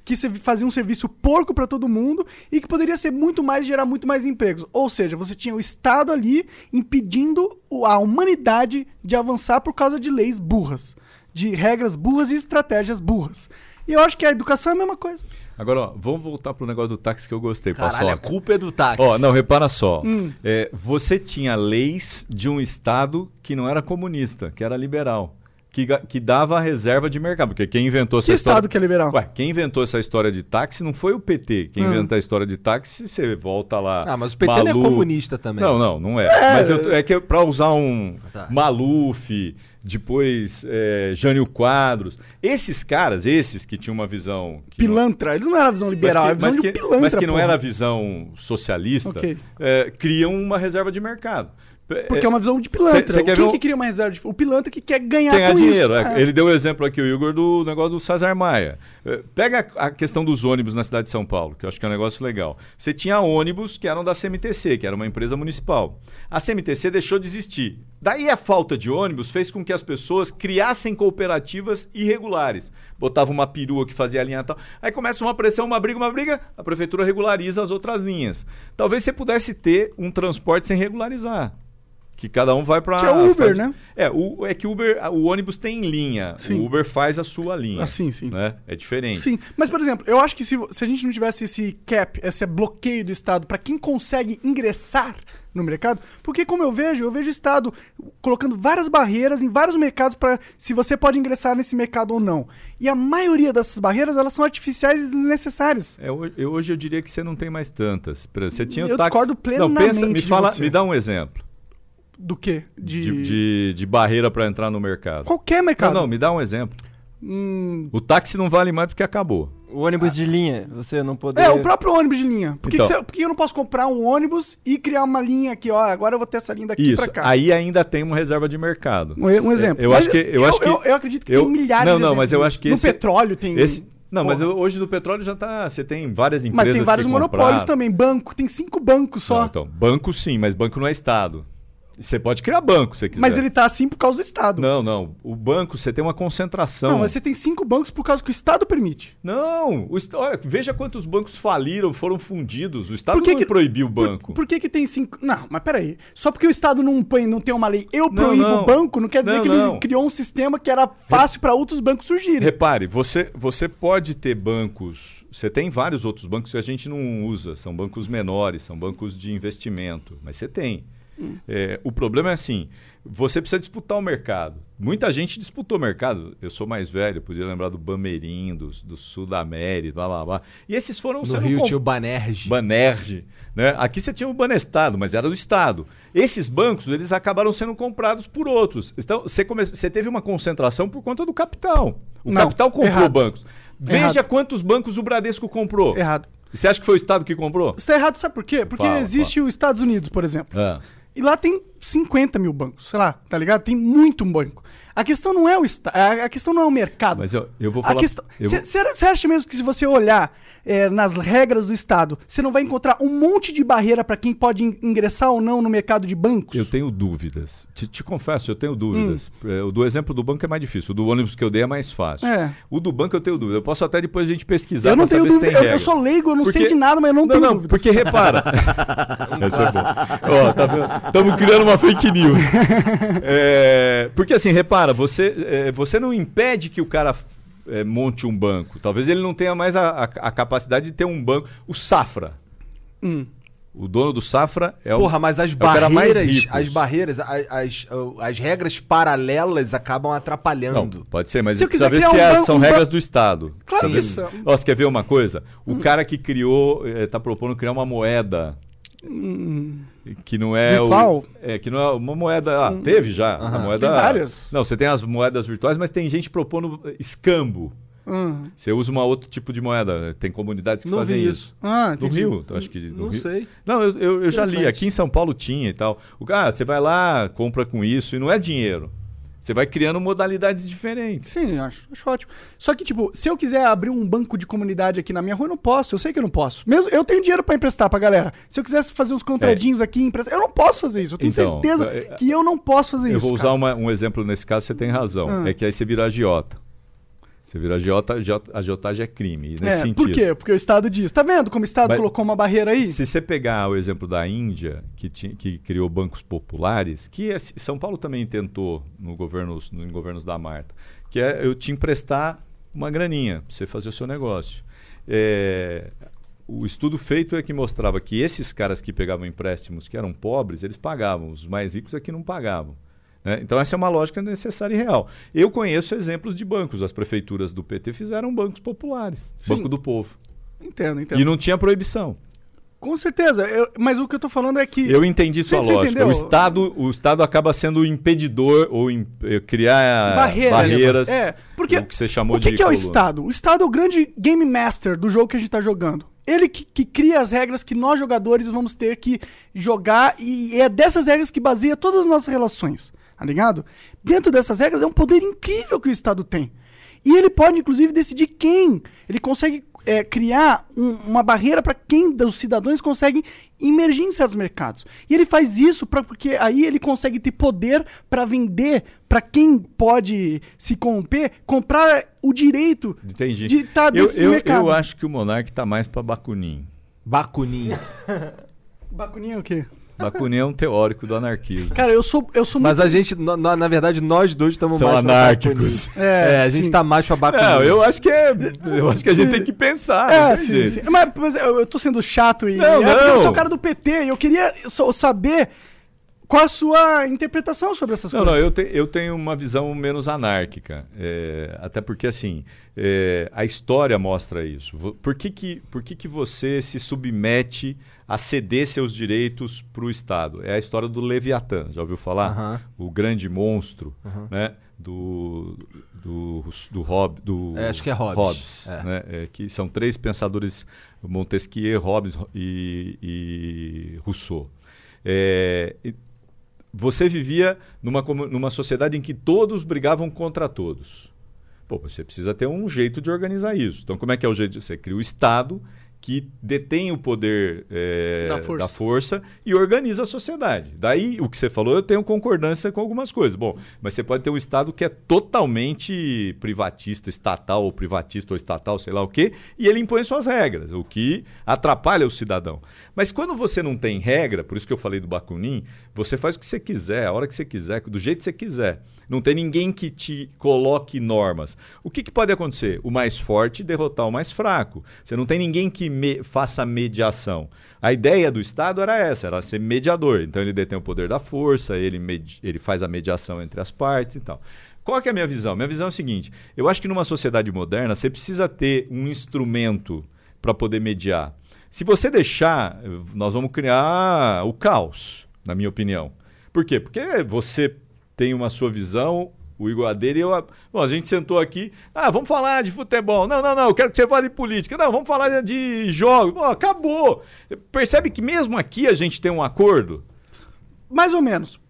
que fazia um serviço porco pra todo mundo e que poderia ser muito mais gerar muito mais empregos. Ou seja, você tinha o Estado ali impedindo a humanidade de avançar por causa de leis burras, de regras burras e estratégias burras. E eu acho que a educação é a mesma coisa. Agora, ó, vamos voltar pro negócio do táxi que eu gostei, Caralho, a paçoca. culpa é do táxi. Ó, não, repara só. Hum. É, você tinha leis de um Estado que não era comunista, que era liberal. Que, que dava a reserva de mercado. Porque quem inventou essa Que história. Estado que é liberal? Ué, quem inventou essa história de táxi não foi o PT. Quem Hum. inventou a história de táxi, você volta lá. Ah, mas o PT não é Malu- comunista também. Não, não, não é. Mas eu, é que pra usar um Tá. Maluf, depois é, Jânio Quadros, esses caras, esses que tinham uma visão. que não- Pilantra. Eles não eram a visão liberal, mas era a que, visão mas de que- pilantra. mas que não porra. era a visão socialista, Ok. é, criam uma reserva de mercado. Porque é uma visão de pilantra. Cê- cê Quem um- que cria uma reserva de... O pilantra que quer ganhar ganhar dinheiro. isso. é. Ele deu o exemplo aqui, o Igor, do negócio do César Maia. É, Pega a a questão dos ônibus na cidade de São Paulo, que eu acho que é um negócio legal. Você tinha ônibus que eram da CMTC, que era uma empresa municipal. A CMTC deixou de existir. Daí a falta de ônibus fez com que as pessoas criassem cooperativas irregulares. Botava uma perua que fazia a linha tal. Aí começa uma pressão, uma briga, uma briga, a prefeitura regulariza as outras linhas. Talvez você pudesse ter um transporte sem regularizar. Que cada um vai para Que é o Uber, né? É, o, é que o Uber, o ônibus tem linha. Sim. O Uber faz a sua linha. Ah, sim, sim. Né? É diferente. Sim, mas por exemplo, eu acho que se, se a gente não tivesse esse cap, esse bloqueio do Estado para quem consegue ingressar no mercado, porque como eu vejo, eu vejo o Estado colocando várias barreiras em vários mercados para se você pode ingressar nesse mercado ou não. E a maioria dessas barreiras, elas são artificiais e desnecessárias. É, eu- hoje eu diria que você não tem mais tantas. Você tinha o Eu táxi... discordo Não, plenamente pensa, me fala, me dá um exemplo Do quê? De, de, de, de barreira para entrar no mercado. qualquer mercado. Não, não, me dá um exemplo. Hum, O táxi não vale mais porque acabou. O ônibus de linha, você não poder... É, o próprio ônibus de linha. Por que, Então. que você- por que eu não posso comprar um ônibus e criar uma linha aqui, ó? Agora eu vou ter essa linha daqui Isso. pra cá. Aí ainda tem uma reserva de mercado. Um, um exemplo. Eu Mas acho que eu, acho que eu, eu acredito que eu- tem milhares Não, de não, mas eu acho que disso. esse No petróleo tem. esse Não, mas Porra. eu- hoje no petróleo já tá, você tem várias Mas empresas tem vários que monopólios compraram. também. Banco, tem cinco bancos só. Não, então, banco sim, mas banco não é estado. Você pode criar banco se você quiser. mas ele tá assim por causa do Estado. Não, não. O banco, você tem uma concentração. Não, mas você tem cinco bancos por causa que o Estado permite. Não, o olha, veja quantos bancos faliram, foram fundidos. O Estado Por que não que- proibiu o Por- banco. Por, que, que tem cinco. Não, mas peraí. Só porque o Estado não, põe, não tem uma lei, eu proíbo não. o banco, não quer dizer Não, que não. ele criou um sistema que era fácil para outros bancos surgirem. Repare, você, você pode ter bancos. Você tem vários outros bancos que a gente não usa. São bancos menores, são bancos de investimento. Mas você tem. É, o problema é assim: você precisa disputar o mercado. Muita gente disputou o mercado. Eu sou mais velho, podia lembrar do Bameirim, do, do Sudamérica, blá blá blá. E esses foram No Rio comp- tinha o Banerj. Banerj, né? Aqui você tinha o Banestado, mas era do Estado. Esses bancos, eles acabaram sendo comprados por outros. Então, você, come... você teve uma concentração por conta do capital. O Não, capital comprou errado. bancos. Veja Errado. quantos bancos o Bradesco comprou. Errado. Você acha que foi o Estado que comprou? Isso tá errado, sabe por quê? Porque Fala, existe os Estados Unidos, por exemplo. Ah. E lá tem 50 mil bancos, sei lá, tá ligado? Tem muito banco. A questão não é o Estado, a questão não é o mercado. Mas eu, eu vou falar. Você acha mesmo que se você olhar é, nas regras do Estado, você não vai encontrar um monte de barreira para quem pode in- ingressar ou não no mercado de bancos? Eu tenho dúvidas. Te, te confesso, eu tenho dúvidas. Hum. É, O do exemplo do banco é mais difícil. O do ônibus que eu dei é mais fácil. É. O do banco eu tenho dúvida. Eu posso até depois a gente pesquisar eu não tenho dúvida. Eu, eu sou leigo, eu não sei Porque- de nada, mas eu não, Não, tenho não, dúvida. porque repara. Essa é boa. Ó, tá vendo? Estamos criando uma fake news. É, porque assim, repara, você, é, você não impede que o cara é, monte um banco. Talvez ele não tenha mais a, a- a capacidade de ter um banco. O Safra. Hum. O dono do Safra é o. Porra, mas as é o cara mais barreiras, rico. as barreiras, as, as, as regras paralelas acabam Não, atrapalhando. pode ser, mas Se eu precisa quiser ver se criar um é- banco- são um regras ban- do Estado. Claro Precisa que são. Ó, você quer ver uma coisa? O cara que criou, está propondo criar uma moeda que não é Virtual? o é que não é uma moeda ah, teve já a moeda Tem várias. não você tem as moedas virtuais mas tem gente propondo escambo Hum. Você usa uma outro tipo de moeda. Tem comunidades que Não fazem isso. isso. Ah, No. Rio, acho que no Não Rio. sei. Não, eu, eu, eu já li. Aqui em São Paulo tinha e tal. O cara, você vai lá, compra com isso e não é dinheiro. Você vai criando modalidades diferentes. Sim, acho, acho ótimo. Só que, tipo, se eu quiser abrir um banco de comunidade aqui na minha rua, eu não posso. Eu sei que eu não posso. Mesmo eu tenho dinheiro pra emprestar pra galera. Se eu quisesse fazer uns contradinhos aqui, emprestar, eu não posso fazer isso. Eu tenho Então, certeza é- que eu não posso fazer Eu isso. vou usar uma- um exemplo nesse caso, você tem razão. Ah. É que aí você vira agiota. Você vira agiota, agiota- agiotagem é crime. Nesse É, sentido. por quê? Porque o Estado diz. Tá vendo como o Estado Mas- colocou uma barreira aí? Se você pegar o exemplo da Índia, que, ti- que criou bancos populares, que é- São Paulo também tentou no governos, no, em governos da Marta, que é eu te emprestar uma graninha para você fazer o seu negócio. É, o estudo feito é que mostrava que esses caras que pegavam empréstimos que eram pobres, eles pagavam, os mais ricos é que não pagavam. Né? Então, essa é uma lógica necessária e real. Eu conheço exemplos de bancos. As prefeituras do PT fizeram bancos populares, Sim. Banco do Povo. Entendo, entendo. E não tinha proibição. Com certeza. eu- mas o que eu tô falando é que. Eu entendi sua Você- lógica. O Estado, o Estado acaba sendo o impedidor ou eh, criar Barreiras. barreiras. É, porque o que você chamou o que, de que é o. Estado? O Estado é o grande game master do jogo que a gente tá jogando. Ele que, que cria as regras que nós jogadores vamos ter que jogar e é dessas regras que baseia todas as nossas relações, tá ligado? Dentro dessas regras é um poder incrível que o Estado tem. E ele pode, inclusive, decidir quem. Ele consegue é, criar um- uma barreira para quem dos cidadãos conseguem emergir em certos mercados. E ele faz isso pra, porque aí ele consegue ter poder para vender para quem pode se corromper, comprar o direito Entendi. de estar eu, nesse eu, mercado. eu acho que o Monark tá mais para Bakunin. Bacuninho. Bacuninha é o quê? Bakunin é um teórico do anarquismo. Cara, eu sou, eu sou Mas muito... a gente, na, na- verdade, nós dois estamos São mais anárquicos. É, É, a gente sim. tá mais pra Bacuninho. Não, eu acho que é. Eu acho que a gente tem que pensar. É, não tem sim, sim. Mas, mas eu, eu tô sendo chato e. Não, é porque eu não. sou o cara do PT e eu queria saber qual a sua interpretação sobre essas Não, não, coisas. eu, te- eu tenho uma visão menos anárquica. é, até porque, assim, é, a história mostra isso. Por que, que, por que, que você se submete a ceder seus direitos para o Estado? É a história do Leviatã, já ouviu falar? Aham. O grande monstro né? do, do, do, Hob, do É, acho que é Hobbes. É. né? É, que são três pensadores, Montesquieu, Hobbes e, e Rousseau. É, e- você vivia numa, numa sociedade em que todos brigavam contra todos. Pô, você precisa ter um jeito de organizar isso. Então, como é que é o jeito? de- Você cria o Estado que detém o poder é, Da força. da força e organiza a sociedade. Daí, o que você falou, eu tenho concordância com algumas coisas. Bom, mas você pode ter um Estado que é totalmente privatista, estatal, ou privatista ou estatal, sei lá o quê, e ele impõe suas regras, o que atrapalha o cidadão. Mas quando você não tem regra, por isso que eu falei do Bakunin, você faz o que você quiser, a hora que você quiser, do jeito que você quiser. Não tem ninguém que te coloque normas. O que, que pode acontecer? O mais forte derrotar o mais fraco. Você não tem ninguém que me- faça mediação. A ideia do Estado era essa, era ser mediador. Então ele detém o poder da força, ele, ele faz a mediação entre as partes e tal. Qual é a minha visão? Minha visão é o seguinte: eu acho que numa sociedade moderna você precisa ter um instrumento para poder mediar. Se você deixar, nós vamos criar o caos, na minha opinião. Por quê? Porque você tem uma sua visão, o Igor a dele e eu. a- Bom, a gente sentou aqui, ah, vamos falar de futebol. Não, não, não, eu quero que você fale de política. Não, vamos falar de jogos. Bom, acabou. Percebe que mesmo aqui a gente tem um acordo? Mais ou menos.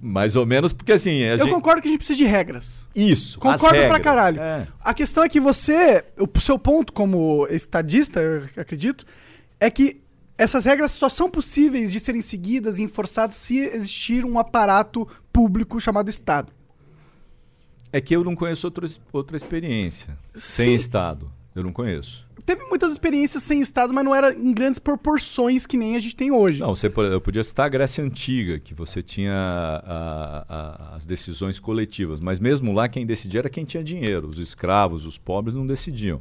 Mais ou menos, porque assim. Eu gente... concordo que a gente precisa de regras. Isso. Concordo pra regras. caralho. É. A questão é que você, o seu ponto como estadista, eu acredito, é que essas regras só são possíveis de serem seguidas e enforçadas se existir um aparato público chamado Estado. É que eu não conheço outra, outra experiência sem Sim. Estado. Eu não conheço. Teve muitas experiências sem Estado, mas não era em grandes proporções que nem a gente tem hoje. Não, você, eu podia citar a Grécia Antiga, que você tinha a- a- as decisões coletivas, mas mesmo lá quem decidia era quem tinha dinheiro. Os escravos, os pobres não decidiam.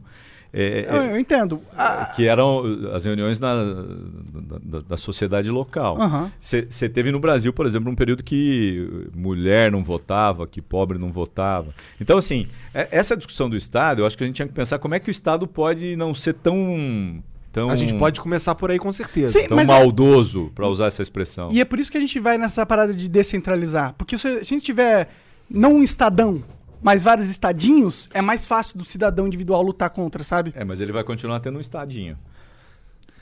É, Eu, é, eu entendo. Ah, que eram as reuniões na- da, da- da sociedade local. Você teve no Brasil, por exemplo, um período que mulher não votava, que pobre não votava. Então, assim, é- essa discussão do Estado, eu acho que a gente tinha que pensar como é que o Estado pode não ser tão. tão A gente pode começar por aí com certeza. Sim, tão mas é- maldoso, para usar essa expressão. E é por isso que a gente vai nessa parada de descentralizar. Porque se, se a gente tiver não um estadão, mais vários estadinhos, é mais fácil do cidadão individual lutar contra, sabe? É, mas ele vai continuar tendo um estadinho.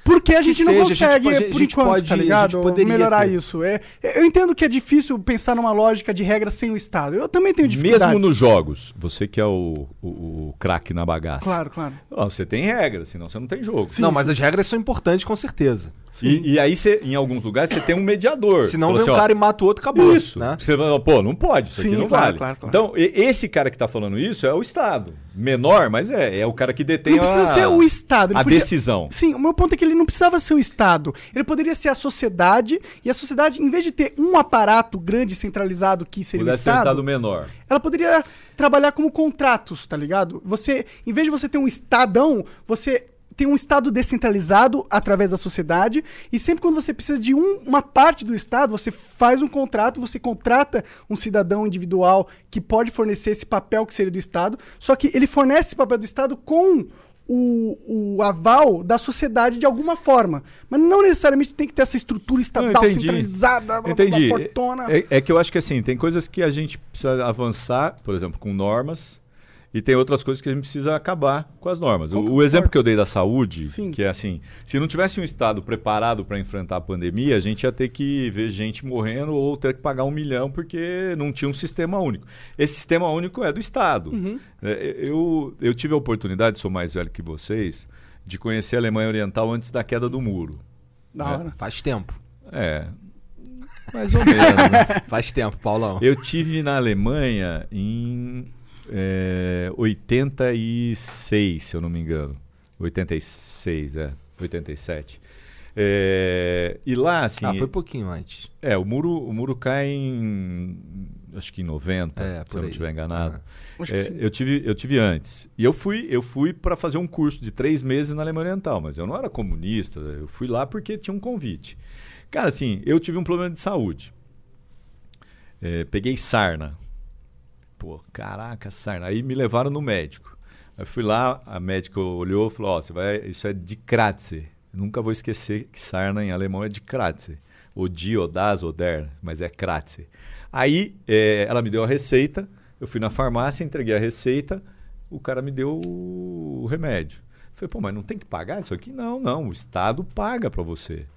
Porque a gente não seja, gente consegue, pode- é, a por gente enquanto, pode- tá a gente ligado? Melhorar ter. isso. É, eu entendo que é difícil pensar numa lógica de regra sem o Estado. Eu também tenho dificuldades. Mesmo nos jogos, você que é o, o, o craque na bagaça. Claro, claro. Ó, você tem regras, senão você não tem jogo. Sim, não, mas sim. as regras são importantes, com certeza. E, e aí, você, em alguns lugares, você tem um mediador. Senão Fala vem um assim, ó, cara e mata o outro, acabou. Isso. Né? Você fala, pô, não pode, isso aqui Sim, não claro, vale. claro, claro. Então, esse cara que tá falando isso é o Estado. Menor, mas é. É o cara que detém Não precisa a, ser o Estado. a podia- decisão. Sim, o meu ponto é que ele não precisava ser o Estado. Ele poderia ser a sociedade, e a sociedade, em vez de ter um aparato grande centralizado que seria Pudesse o ser um Estado, Estado menor. ela poderia trabalhar como contratos, tá ligado? Você, em vez de você ter um Estadão, você tem um Estado descentralizado através da sociedade, e sempre quando você precisa de um- uma parte do Estado, você faz um contrato, você contrata um cidadão individual que pode fornecer esse papel que seria do Estado, só que ele fornece esse papel do Estado com o, o aval da sociedade de alguma forma. Mas não necessariamente tem que ter essa estrutura estatal entendi. centralizada, Entendi. fortona. É, é que eu acho que assim, tem coisas que a gente precisa avançar, por exemplo, com normas, e tem outras coisas que a gente precisa acabar com as normas. O, o Concordo. exemplo que eu dei da saúde, Sim. que é assim, se não tivesse um Estado preparado para enfrentar a pandemia, a gente ia ter que ver gente morrendo ou ter que pagar um milhão porque não tinha um sistema único. Esse sistema único é do Estado. Uhum. É, eu, eu tive a oportunidade, sou mais velho que vocês, de conhecer a Alemanha Oriental antes da queda do muro. Da É. hora. Faz tempo. É, mais ou menos. né? Faz tempo, Paulão. Eu tive na Alemanha em é, 86, se eu não me engano. 86, é. 87. É, e lá, assim. ah, foi pouquinho antes. É, o muro, o muro cai em. Acho que em 90, É, se eu não estiver enganado. Que É, eu, tive, eu tive antes. E eu fui, eu fui para fazer um curso de três meses na Alemanha Oriental, mas eu não era comunista, eu fui lá porque tinha um convite. Cara, assim, eu tive um problema de saúde. É, peguei sarna. Pô, caraca, sarna. Aí me levaram no médico. Aí fui lá, a médica olhou e falou: Ó, vai, isso é de Kratze. Nunca vou esquecer que sarna em alemão é de Kratze. Odi, Odaz, Oder, mas é Kratze. Aí é, ela me deu a receita, eu fui na farmácia, entreguei a receita, o cara me deu o remédio. Falei, pô, mas não tem que pagar isso aqui? Não, não, o Estado paga para você.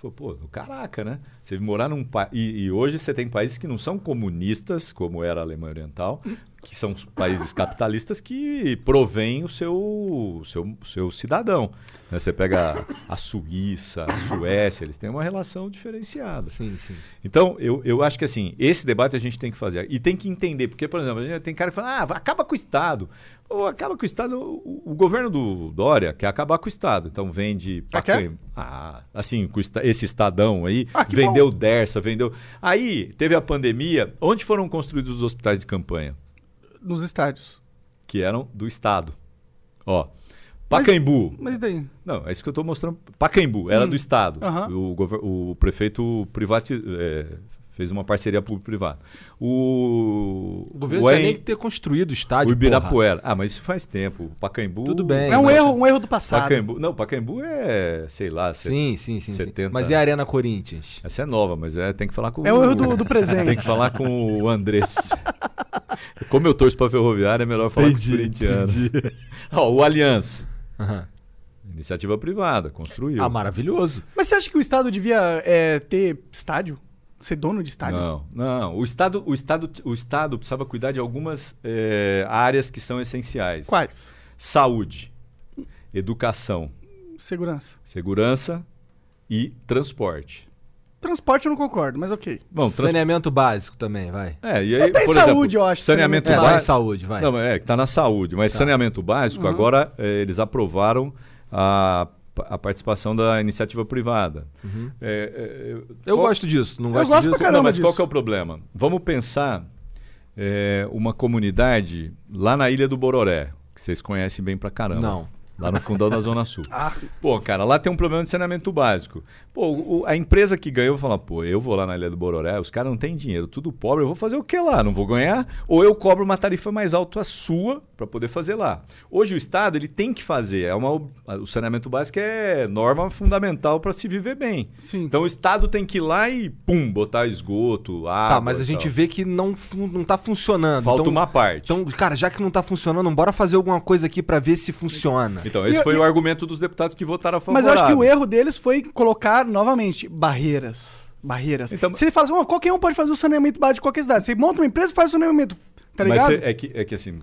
Falei, pô, caraca, né? Você morar num país. E, e hoje você tem países que não são comunistas, como era a Alemanha Oriental, que são os países capitalistas que provêm o seu, seu, seu cidadão. né? Você pega a Suíça, a Suécia, eles têm uma relação diferenciada. Sim, sim. Então, eu, eu acho que assim, esse debate a gente tem que fazer. E tem que entender, porque, por exemplo, a gente tem cara que fala, ah, acaba com o Estado. Ou acaba com o Estado. O, o governo do Dória quer acabar com o Estado. Então vende. Ah, quer? Ah, assim, com esse Estadão aí, Ah, que vendeu Dersa, vendeu. Aí teve a pandemia. Onde foram construídos os hospitais de campanha? Nos estádios. Que eram do Estado. Ó. Pacaembu. Mas e daí? Não, é isso que eu estou mostrando. Pacaembu, era Hum. do Estado. O, o prefeito privati- é, fez uma parceria público-privada. O, O governo o tinha Em- nem que ter construído o o estádio. Ibirapuera. Ah, mas isso faz tempo. O Pacaembu. Tudo bem. É um mas- erro, um erro do passado. Pacaembu, não, Pacaembu é, sei lá, Sim, sim, sim, sim. 70. Mas e a Arena Corinthians? essa é nova, mas é, tem que falar com É o erro do, do presente. Tem que falar com o Andrés. Como eu torço pra Ferroviária, é melhor falar com os corintianos. Ó, o Aliança. Aham. Iniciativa privada, construiu. Ah, maravilhoso. Mas você acha que o Estado devia é, ter estádio? Ser dono de estádio? Não, não. O Estado, o Estado, o Estado precisava cuidar de algumas eh, áreas que são essenciais. Quais? Saúde, educação, Segurança. segurança e transporte. Transporte eu não concordo, mas ok. Bom, trans... Saneamento básico também, vai. é, e aí, Até em por saúde, exemplo, eu acho, Saneamento, saneamento É, básico. saúde, vai. Não, é que está na saúde, mas saneamento básico, Uhum. agora eh, eles aprovaram a, a participação da iniciativa privada. É, é, Uhum. Eu qual- gosto disso, não Eu gosto gosto disso. pra caramba Não, mas qual disso. que é o problema? Vamos pensar é, uma comunidade lá na Ilha do Bororé, que vocês conhecem bem pra caramba. Não. Lá no fundão da Zona Sul. Ah. Pô, cara, lá tem um problema de saneamento básico. Pô, o- a empresa que ganhou vai falar, pô, eu vou lá na Ilha do Bororé, os caras não têm dinheiro, tudo pobre, eu vou fazer o que lá? Não vou ganhar? Ou eu cobro uma tarifa mais alta a sua para poder fazer lá. Hoje o Estado, ele tem que fazer, é uma, o saneamento básico é norma fundamental para se viver bem. Sim. Então o Estado tem que ir lá e, pum, botar esgoto, água Tá, mas a gente vê que não, não tá funcionando. Falta então, uma parte. Então, cara, já que não tá funcionando, bora fazer alguma coisa aqui pra ver se funciona. Então, esse E- foi e- o argumento dos deputados que votaram a favor. Mas eu acho que o erro deles foi colocar, novamente, barreiras. Barreiras. Então- Se ele fala assim, "Ó, qualquer um pode fazer o saneamento básico de qualquer cidade. Você monta uma empresa e faz o saneamento. Tá Mas ligado? cê- é, que, é que assim,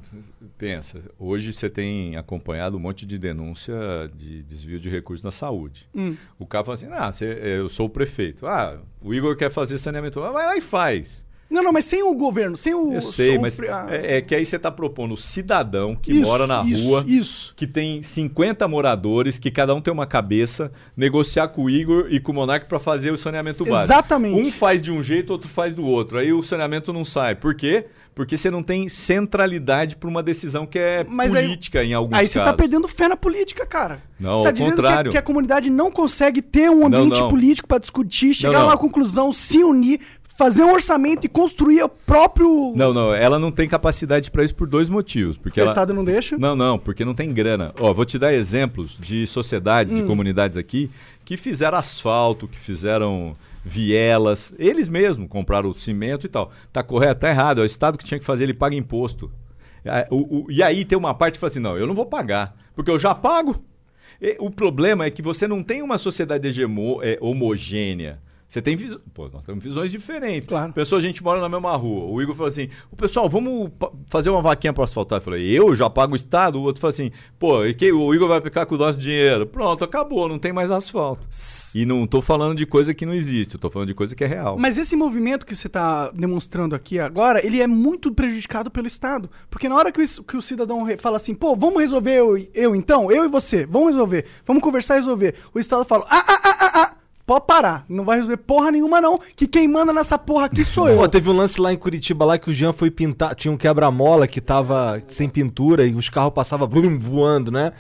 pensa, hoje você tem acompanhado um monte de denúncia de desvio de recursos na saúde. Hum. O cara fala assim, ah, eu sou o prefeito. Ah, o Igor quer fazer saneamento. Ah, vai lá e faz. Não, não, mas sem o governo, sem o. Eu sei, o mas pre- ah, é, é que aí você está propondo o cidadão que isso, mora na isso, rua, Isso. que tem 50 moradores, que cada um tem uma cabeça, negociar com o Igor e com o Monark para fazer o saneamento básico. Exatamente. Um faz de um jeito, outro faz do outro. Aí o saneamento não sai. Por quê? Porque você não tem centralidade para uma decisão que é Mas aí- política em alguns Aí você casos. tá perdendo fé na política, cara. Não, você tá ao dizendo que a, contrário. que a comunidade não consegue ter um ambiente não. político pra discutir, chegar não. a uma conclusão, se unir, fazer um orçamento e construir o próprio. Não, não, ela não tem capacidade para isso por dois motivos. Porque o ela... Estado não deixa. Não, não, porque não tem grana. Ó, vou te dar exemplos de sociedades Hum. e comunidades aqui que fizeram asfalto, que fizeram vielas. Eles mesmos compraram o cimento e tal. Tá correto? Tá errado. É o Estado que tinha que fazer, ele paga imposto. É, o- o- e aí tem uma parte que fala assim: não, eu não vou pagar, porque eu já pago. E o problema é que você não tem uma sociedade é, homogênea. Você tem visões. Pô, nós temos visões diferentes. Claro. Pessoa, a gente mora na mesma rua. O Igor falou assim: o pessoal, vamos fazer uma vaquinha para asfaltar. Eu falei, eu já pago o Estado? O outro falou assim: pô, e que, o Igor vai ficar com o nosso dinheiro. Pronto, acabou, não tem mais asfalto. E não tô falando de coisa que não existe, eu tô falando de coisa que é real. Mas esse movimento que você está demonstrando aqui agora, ele é muito prejudicado pelo Estado. Porque na hora que o, que o cidadão fala assim, pô, vamos resolver eu, eu então, eu e você, vamos resolver, vamos conversar e resolver. O Estado fala, ah, ah, ah, ah, ah, pode parar, não vai resolver porra nenhuma não, que quem manda nessa porra aqui sou eu. Pô, teve um lance lá em Curitiba lá que o Jean foi pintar. Tinha um quebra-mola que tava sem pintura e os carros passavam blum, voando, né?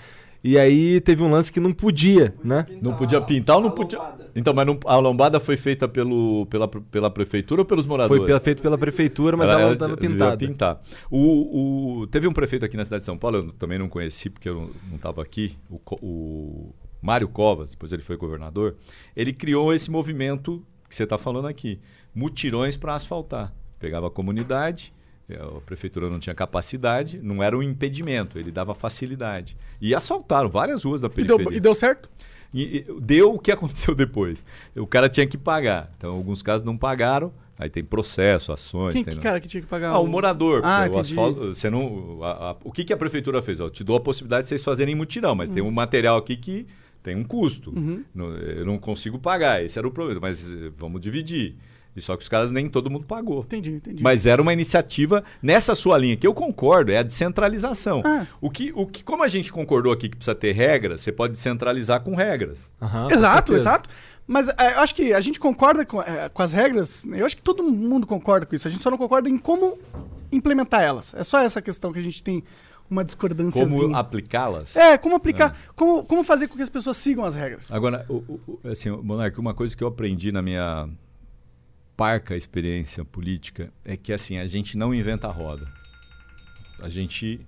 E aí teve um lance que não podia, né? Não podia pintar ou não podia. Então, mas não- a lombada foi feita pelo, pela, pela prefeitura ou pelos moradores? Foi pela- feito pela prefeitura, mas ela, não tava devia pintada. pintar. O, o- teve um prefeito aqui na cidade de São Paulo, eu também não conheci porque eu não estava aqui, o, o Mário Covas, depois ele foi governador. Ele criou esse movimento que você está falando aqui, mutirões para asfaltar. Pegava a comunidade, eh, a prefeitura não tinha capacidade, não era um impedimento, ele dava facilidade. E asfaltaram várias ruas da E periferia. deu, e deu certo? E, e deu o que aconteceu depois. O cara tinha que pagar. Então, em alguns casos não pagaram. Aí tem processo, ações. Quem tem- que cara que tinha que pagar? Ah, o morador. Ah, o asfalto, você não, a- a- o que, que a prefeitura fez? Ó, Eu te dou a possibilidade de vocês fazerem mutirão, mas tem um material aqui que tem um custo. Uhum. Não- eu não consigo pagar. Esse era o problema. Mas eh, vamos dividir. E só que os caras nem todo mundo pagou. Entendi, entendi. Mas era uma iniciativa nessa sua linha, que eu concordo, é a descentralização. Ah. O, que, o que, como a gente concordou aqui que precisa ter regras, você pode descentralizar com regras. Com Exato, certeza. exato. Mas é, eu acho que a gente concorda com, é, com as regras, eu acho que todo mundo concorda com isso, a gente só não concorda em como implementar elas. É só essa questão que a gente tem uma discordância. Como aplicá-las? É, como aplicar, como, como fazer com que as pessoas sigam as regras. Agora, o, o- o- assim, Monarque, uma coisa que eu aprendi na minha parca experiência política é que assim, a gente não inventa a roda. A gente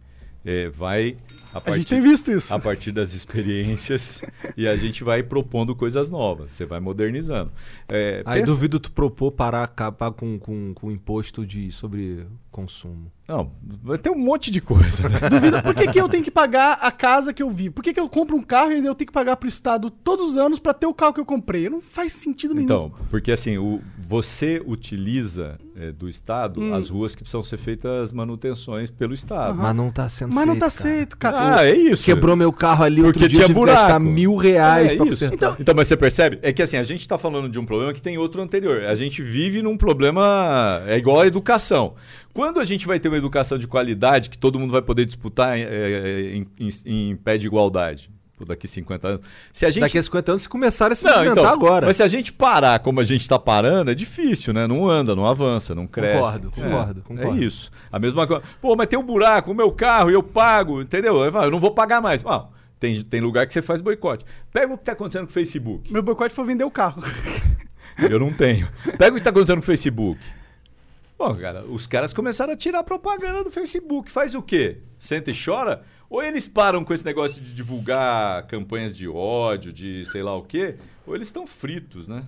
eh, vai a A partir, gente tem visto isso. a partir das experiências e a gente vai propondo coisas novas. Você vai modernizando. Eh, Aí pensa- duvido tu propor parar acabar com, com, com imposto de, sobre consumo. Não, vai ter um monte de coisa, né? Duvida, por que, que eu tenho que pagar a casa que eu vi? Por que, que eu compro um carro e ainda eu tenho que pagar pro Estado todos os anos pra ter o carro que eu comprei? Não faz sentido nenhum. Então, porque assim, o, você utiliza eh, do Estado Hum. as ruas que precisam ser feitas manutenções pelo Estado. Mas não tá sendo Mas não feito, tá cara. aceito, cara. Ah, é isso. Quebrou meu carro ali outro Porque dia, eu tinha tive que buraco. gastar mil reais É pra isso. Então- Então, mas você percebe? É que assim, a gente está falando de um problema que tem outro anterior. A gente vive num problema. É igual a educação. Quando a gente vai ter uma educação de qualidade que todo mundo vai poder disputar é, é, em, em- em pé de igualdade? Daqui 50 anos. Se a gente. Daqui a 50 anos, se começarem a se Não, movimentar então, agora. Mas se a gente parar como a gente está parando, é difícil, né? Não anda, não avança, não cresce. Concordo, concordo, É, concordo. É isso. A mesma coisa. Pô, mas tem um buraco, o meu carro, eu pago, entendeu? Eu não vou pagar mais. Ah, Tem, tem lugar que você faz boicote. Pega o que está acontecendo com o Facebook. Meu boicote foi vender o carro. Eu não tenho. Pega o que está acontecendo com o Facebook. Bom, cara, os caras começaram a tirar propaganda do Facebook. Faz o quê? Senta e chora? Ou eles param com esse negócio de divulgar campanhas de ódio, de sei lá o quê, ou eles estão fritos, né?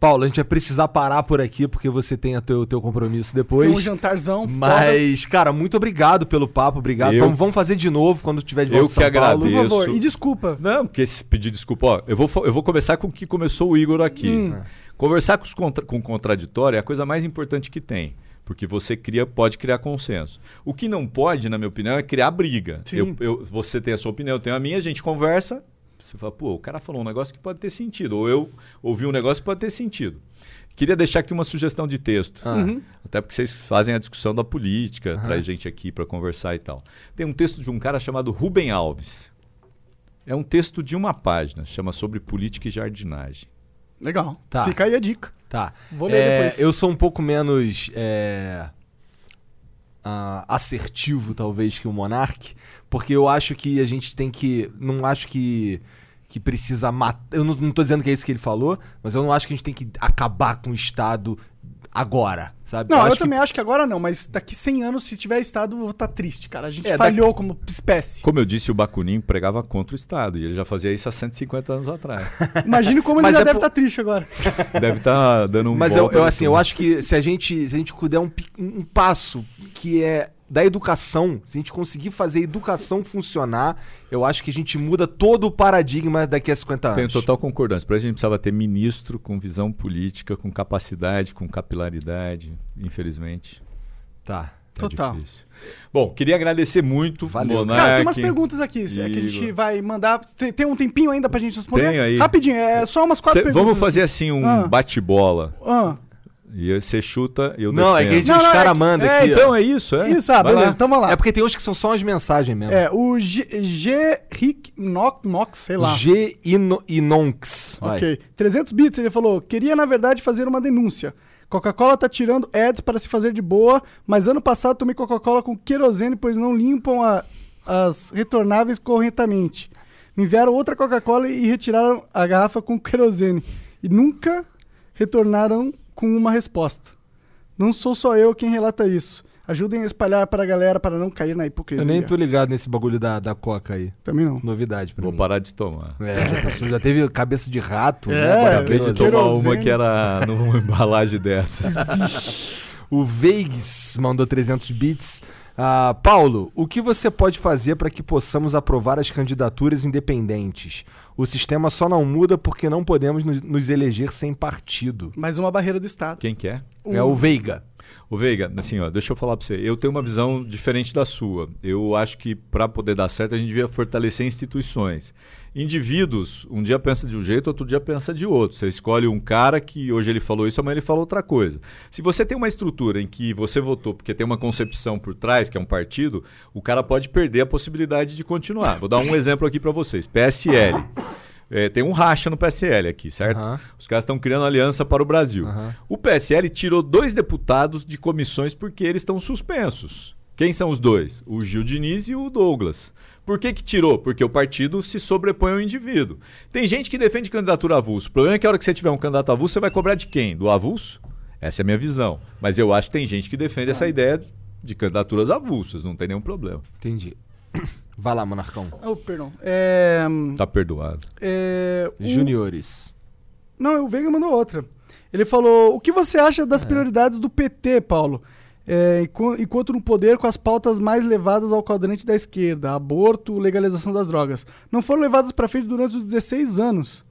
Paulo, a gente vai precisar parar por aqui porque você tem o teu, teu compromisso depois. Tem um jantarzão. Mas, cara, muito obrigado pelo papo, obrigado. Eu- Vamos, vamos fazer de novo quando tiver de volta Eu São que Paulo. Por agradeço. favor. E desculpa. Não, porque se pedir desculpa, ó, eu vou, eu vou começar com o que começou o Igor aqui. Hum. Conversar com, os contra, com o contraditório é a coisa mais importante que tem. Porque você cria, pode criar consenso. O que não pode, na minha opinião, é criar briga. Eu, eu- você tem a sua opinião, eu tenho a minha, a gente conversa. Você fala, pô, o cara falou um negócio que pode ter sentido. Ou eu ouvi um negócio que pode ter sentido. Queria deixar aqui uma sugestão de texto. Ah. Uhum. Até porque vocês fazem a discussão da política, traz gente aqui para conversar e tal. Tem um texto de um cara chamado Rubem Alves. É um texto de uma página, chama Sobre Política e Jardinagem. Legal. Tá. Fica aí a dica. Tá. Vou ler É, depois. Eu sou um pouco menos é, ah, assertivo, talvez, que o Monark, porque eu acho que a gente tem que. Não acho que. Que precisa matar. Eu não, não tô dizendo que é isso que ele falou, mas eu não acho que a gente tem que acabar com o Estado agora, sabe? Não, eu, acho que- também acho que agora não, mas daqui 100 anos, se tiver Estado, eu vou estar triste, cara. A gente É, falhou como espécie. Como eu disse, o Bakunin pregava contra o Estado, e ele já fazia isso há 150 anos atrás. Imagine como ele Mas já é deve por- estar triste agora. Deve estar dando um Mas eu, eu, assim, eu acho que se a gente, se a gente der um, um passo que é da educação, se a gente conseguir fazer a educação funcionar, eu acho que a gente muda todo o paradigma daqui a 50 anos. Tenho total concordância. Para a gente precisava ter ministro com visão política, com capacidade, com capilaridade. Infelizmente, Tá. é Total. difícil. Bom, queria agradecer muito, Valeu. Monark. Cara, tem umas perguntas aqui se- que a gente Igor. vai mandar. Tem, tem um tempinho ainda pra gente responder? Tem aí. Rapidinho, é só umas quatro Cê- perguntas. vamos fazer assim um Ah. bate-bola. Ah, E você chuta, eu Não, é que a defendo. gente, Não, os caras é mandam É, aqui. ó. então é isso, é. Isso, ah, Vai lá. beleza, então vamos lá. É porque tem uns que são só as mensagens mesmo. É, o G. G Rick Nox, Nox, sei lá. G Ino- Inonx. Vai. Ok. 300 bits, ele falou: queria na verdade fazer uma denúncia. Coca-Cola tá tirando ads para se fazer de boa, mas ano passado tomei Coca-Cola com querosene, pois não limpam a- as retornáveis corretamente. Me enviaram outra Coca-Cola e retiraram a garrafa com querosene. E nunca retornaram com uma resposta. Não sou só eu quem relata isso. Ajudem a espalhar para a galera para não cair na hipocrisia. Eu nem tô ligado nesse bagulho da, da Coca aí. Também não. Novidade pra Vou mim. parar de tomar. É, já, pensou, já teve cabeça de rato, É, né? Agora Acabei de tomar Querosene. uma que era numa embalagem dessa. O Veigs mandou 300 bits. Ah, Paulo, o que você pode fazer para que possamos aprovar as candidaturas independentes? O sistema só não muda porque não podemos nos, nos eleger sem partido. Mais uma barreira do Estado. Quem quer? É o Veiga. Ô Veiga, assim, ó, deixa eu falar pra você. Eu tenho uma visão diferente da sua. Eu acho que para poder dar certo a gente devia fortalecer instituições. Indivíduos, um dia pensa de um jeito, outro dia pensa de outro. Você escolhe um cara que hoje ele falou isso, amanhã ele falou outra coisa. Se você tem uma estrutura em que você votou porque tem uma concepção por trás, que é um partido, o cara pode perder a possibilidade de continuar. Vou dar um exemplo aqui para vocês. PSL. É, tem um racha no PSL aqui, certo? Aham. Os caras estão criando aliança para o Brasil. Aham. O PSL tirou dois deputados de comissões porque eles estão suspensos. Quem são os dois? O Gil Diniz e o Douglas. Por que, que tirou? Porque o partido se sobrepõe ao indivíduo. Tem gente que defende candidatura avulso. O problema é que a hora que você tiver um candidato avulso, você vai cobrar de quem? Do avulso? Essa é a minha visão. Mas eu acho que tem gente que defende essa ideia de candidaturas avulsas. Não tem nenhum problema. Entendi. Vai lá, Monarcão. Oh, perdão. É, Tá perdoado. é, o- Juniores. Não, o Veiga mandou outra. Ele falou: o que você acha das prioridades do PT, Paulo? É, enqu- enquanto no poder com as pautas mais levadas ao quadrante da esquerda, aborto, legalização das drogas, não foram levadas para frente durante os 16 anos.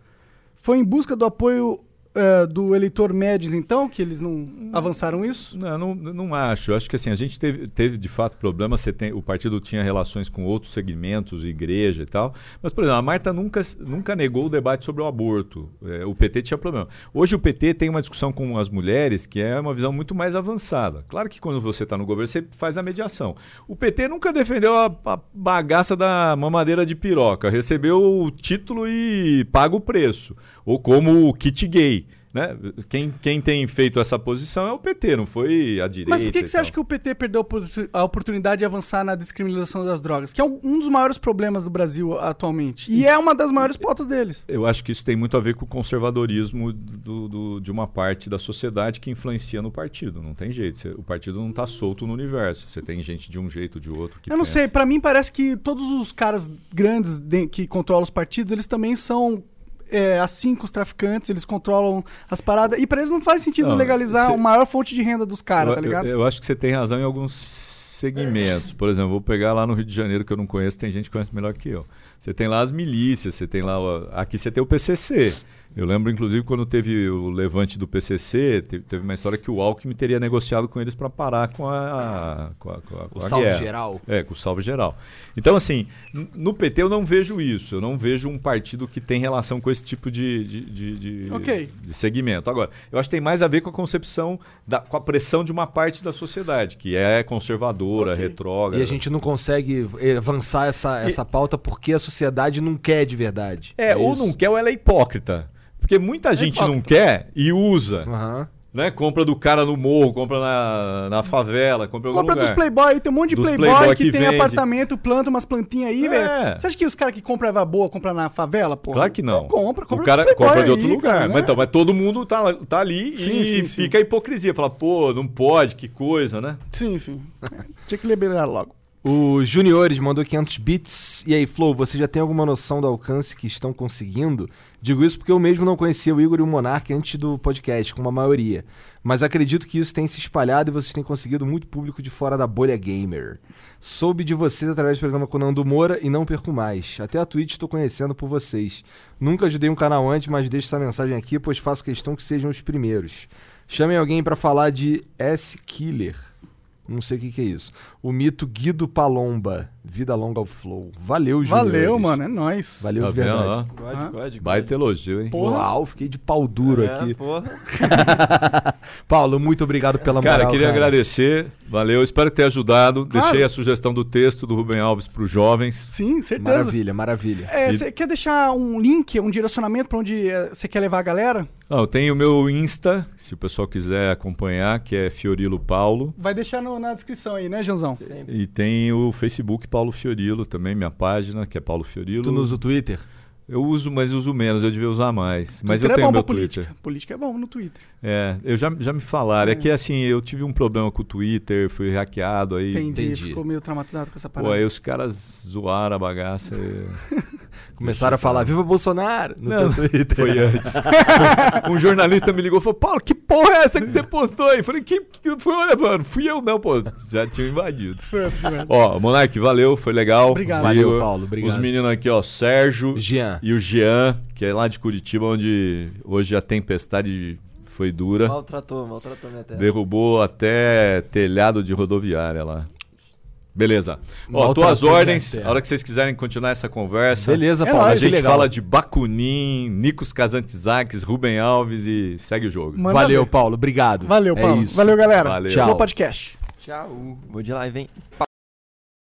Foi em busca do apoio é, do eleitor médios, então, que eles não avançaram isso? Não, não, não acho. Acho que assim, a gente teve, teve de fato problema. Você tem, o partido tinha relações com outros segmentos, igreja e tal. Mas, por exemplo, a Marta nunca, nunca negou o debate sobre o aborto. É, o PT tinha problema. Hoje o PT tem uma discussão com as mulheres que é uma visão muito mais avançada. Claro que quando você está no governo, você faz a mediação. O PT nunca defendeu a, a bagaça da mamadeira de piroca. Recebeu o título e paga o preço. Ou como o kit gay. Né? Quem, quem tem feito essa posição é o PT, não foi a direita. Mas por que, que você acha que o PT perdeu a oportu- a oportunidade de avançar na descriminalização das drogas? Que é um, dos maiores problemas do Brasil atualmente. E é uma das maiores pautas deles. Eu acho que isso tem muito a ver com o conservadorismo do- do- de uma parte da sociedade que influencia no partido. Não tem jeito. O partido não está solto no universo. Você tem gente de um jeito, de outro. Que Eu não pensa. sei, pra mim parece que todos os caras grandes de- que controlam os partidos, eles também são é, assim com os traficantes, eles controlam as paradas. E pra eles não faz sentido Não, legalizar cê- a maior fonte de renda dos caras, tá ligado? Eu, eu acho que você tem razão em alguns segmentos. Por exemplo, vou pegar lá no Rio de Janeiro, que eu não conheço, tem gente que conhece melhor que eu. Você tem lá as milícias, você tem lá. o- Aqui você tem o PCC. Eu lembro, inclusive, quando teve o levante do PCC, teve, teve uma história que o Alckmin teria negociado com eles para parar com a, com a, com a, com O a salve guerra. geral. É, com o salve geral. Então, assim, no PT eu não vejo isso. Eu não vejo um partido que tem relação com esse tipo de, de, de, de- Ok. de segmento. Agora, eu acho que tem mais a ver com a concepção, da, com a pressão de uma parte da sociedade, que é conservadora, Ok. retrógrada. E a gente não consegue avançar essa, essa pauta porque a sociedade não quer de verdade. É, ou isso? não quer ou ela é hipócrita. Porque muita gente não quer e usa. Aham. Né? Compra do cara no morro, compra na, na favela, compra em Compra dos lugar. playboy, tem um monte de Dos playboy, playboy que, que tem vende. apartamento, planta umas plantinhas aí, É. velho. Você acha que os caras que compram erva boa compram na favela, pô? Claro que não. compra, compra o cara dos compra de aí, outro lugar. cara, né? mas, então, mas todo mundo tá, tá ali Sim, e sim, sim. fica a hipocrisia. Fala, pô, não pode, que coisa, né? Sim, sim. É, Tinha que liberar logo. O Juniores mandou 500 bits. E aí, Flow, você já tem alguma noção do alcance que estão conseguindo? Digo isso porque eu mesmo não conhecia o Igor e o Monark antes do podcast, como a maioria. Mas acredito que isso tem se espalhado e vocês têm conseguido muito público de fora da bolha gamer. Soube de vocês através do programa com Nando Moura e não perco mais. Até a Twitch estou conhecendo por vocês. Nunca ajudei um canal antes, mas deixo essa mensagem aqui, pois faço questão que sejam os primeiros. Chamem alguém para falar de S-Killer. Não sei o que, que é isso. O mito Guido Palomba. Vida longa ao flow. Valeu, Júnior. Valeu, mano, é nóis. Valeu Tá de verdade. God, Ah. God, God. Baita elogio, hein? Porra. Uau, fiquei de pau duro É, aqui. porra. Paulo, muito obrigado pela moral. Cara, queria agradecer. Valeu, espero ter ajudado. Claro. Deixei a sugestão do texto do Rubem Alves para os jovens. Sim, certeza. Maravilha, maravilha. É, E- Você quer deixar um link, um direcionamento pra onde você quer levar a galera? Ah, eu tenho o meu Insta, se o pessoal quiser acompanhar, que é Fiorilo Paulo. Vai deixar no- na descrição aí, né, Janzão? Sempre. E tem o Facebook Paulo Fiorilo também, minha página, que é Paulo Fiorilo. Tu não usa o Twitter? Eu uso, mas uso menos, eu devia usar mais. Mas Twitter eu tenho é bom meu pra Twitter. política. Política é bom no Twitter. É, eu já, já me falaram. É. É. que assim, eu tive um problema com o Twitter, fui hackeado aí. Entendi, entendi. ficou meio traumatizado com essa Pô, parada. aí os caras zoaram a bagaça. e- Começaram a falar, viva Bolsonaro no Não, Twitter. Foi antes. um jornalista me ligou e falou: Paulo, que porra é essa que você postou aí? Eu falei: que, que foi, mano, fui eu não, pô. Já tinha invadido. Foi, foi. Ó, Monark, valeu, foi legal. Obrigado. Valeu? Paulo, obrigado. Os meninos aqui, ó, Sérgio Jean. E o Jean, que é lá de Curitiba, onde hoje a tempestade foi dura. Maltratou, maltratou minha terra. Derrubou até telhado de rodoviária lá. Beleza. Ó, Maltratou tuas ordens, a hora que vocês quiserem continuar essa conversa. Beleza, É Paulo. A nóis, que gente legal. fala de Bakunin, Nikos Kazantzakis, Rubem Alves e segue o jogo. Manda Valeu, ver. Paulo. Obrigado. Valeu, É Paulo. isso. Valeu, galera. Valeu. Tchau. Flow Podcast. Tchau. Vou de live, hein?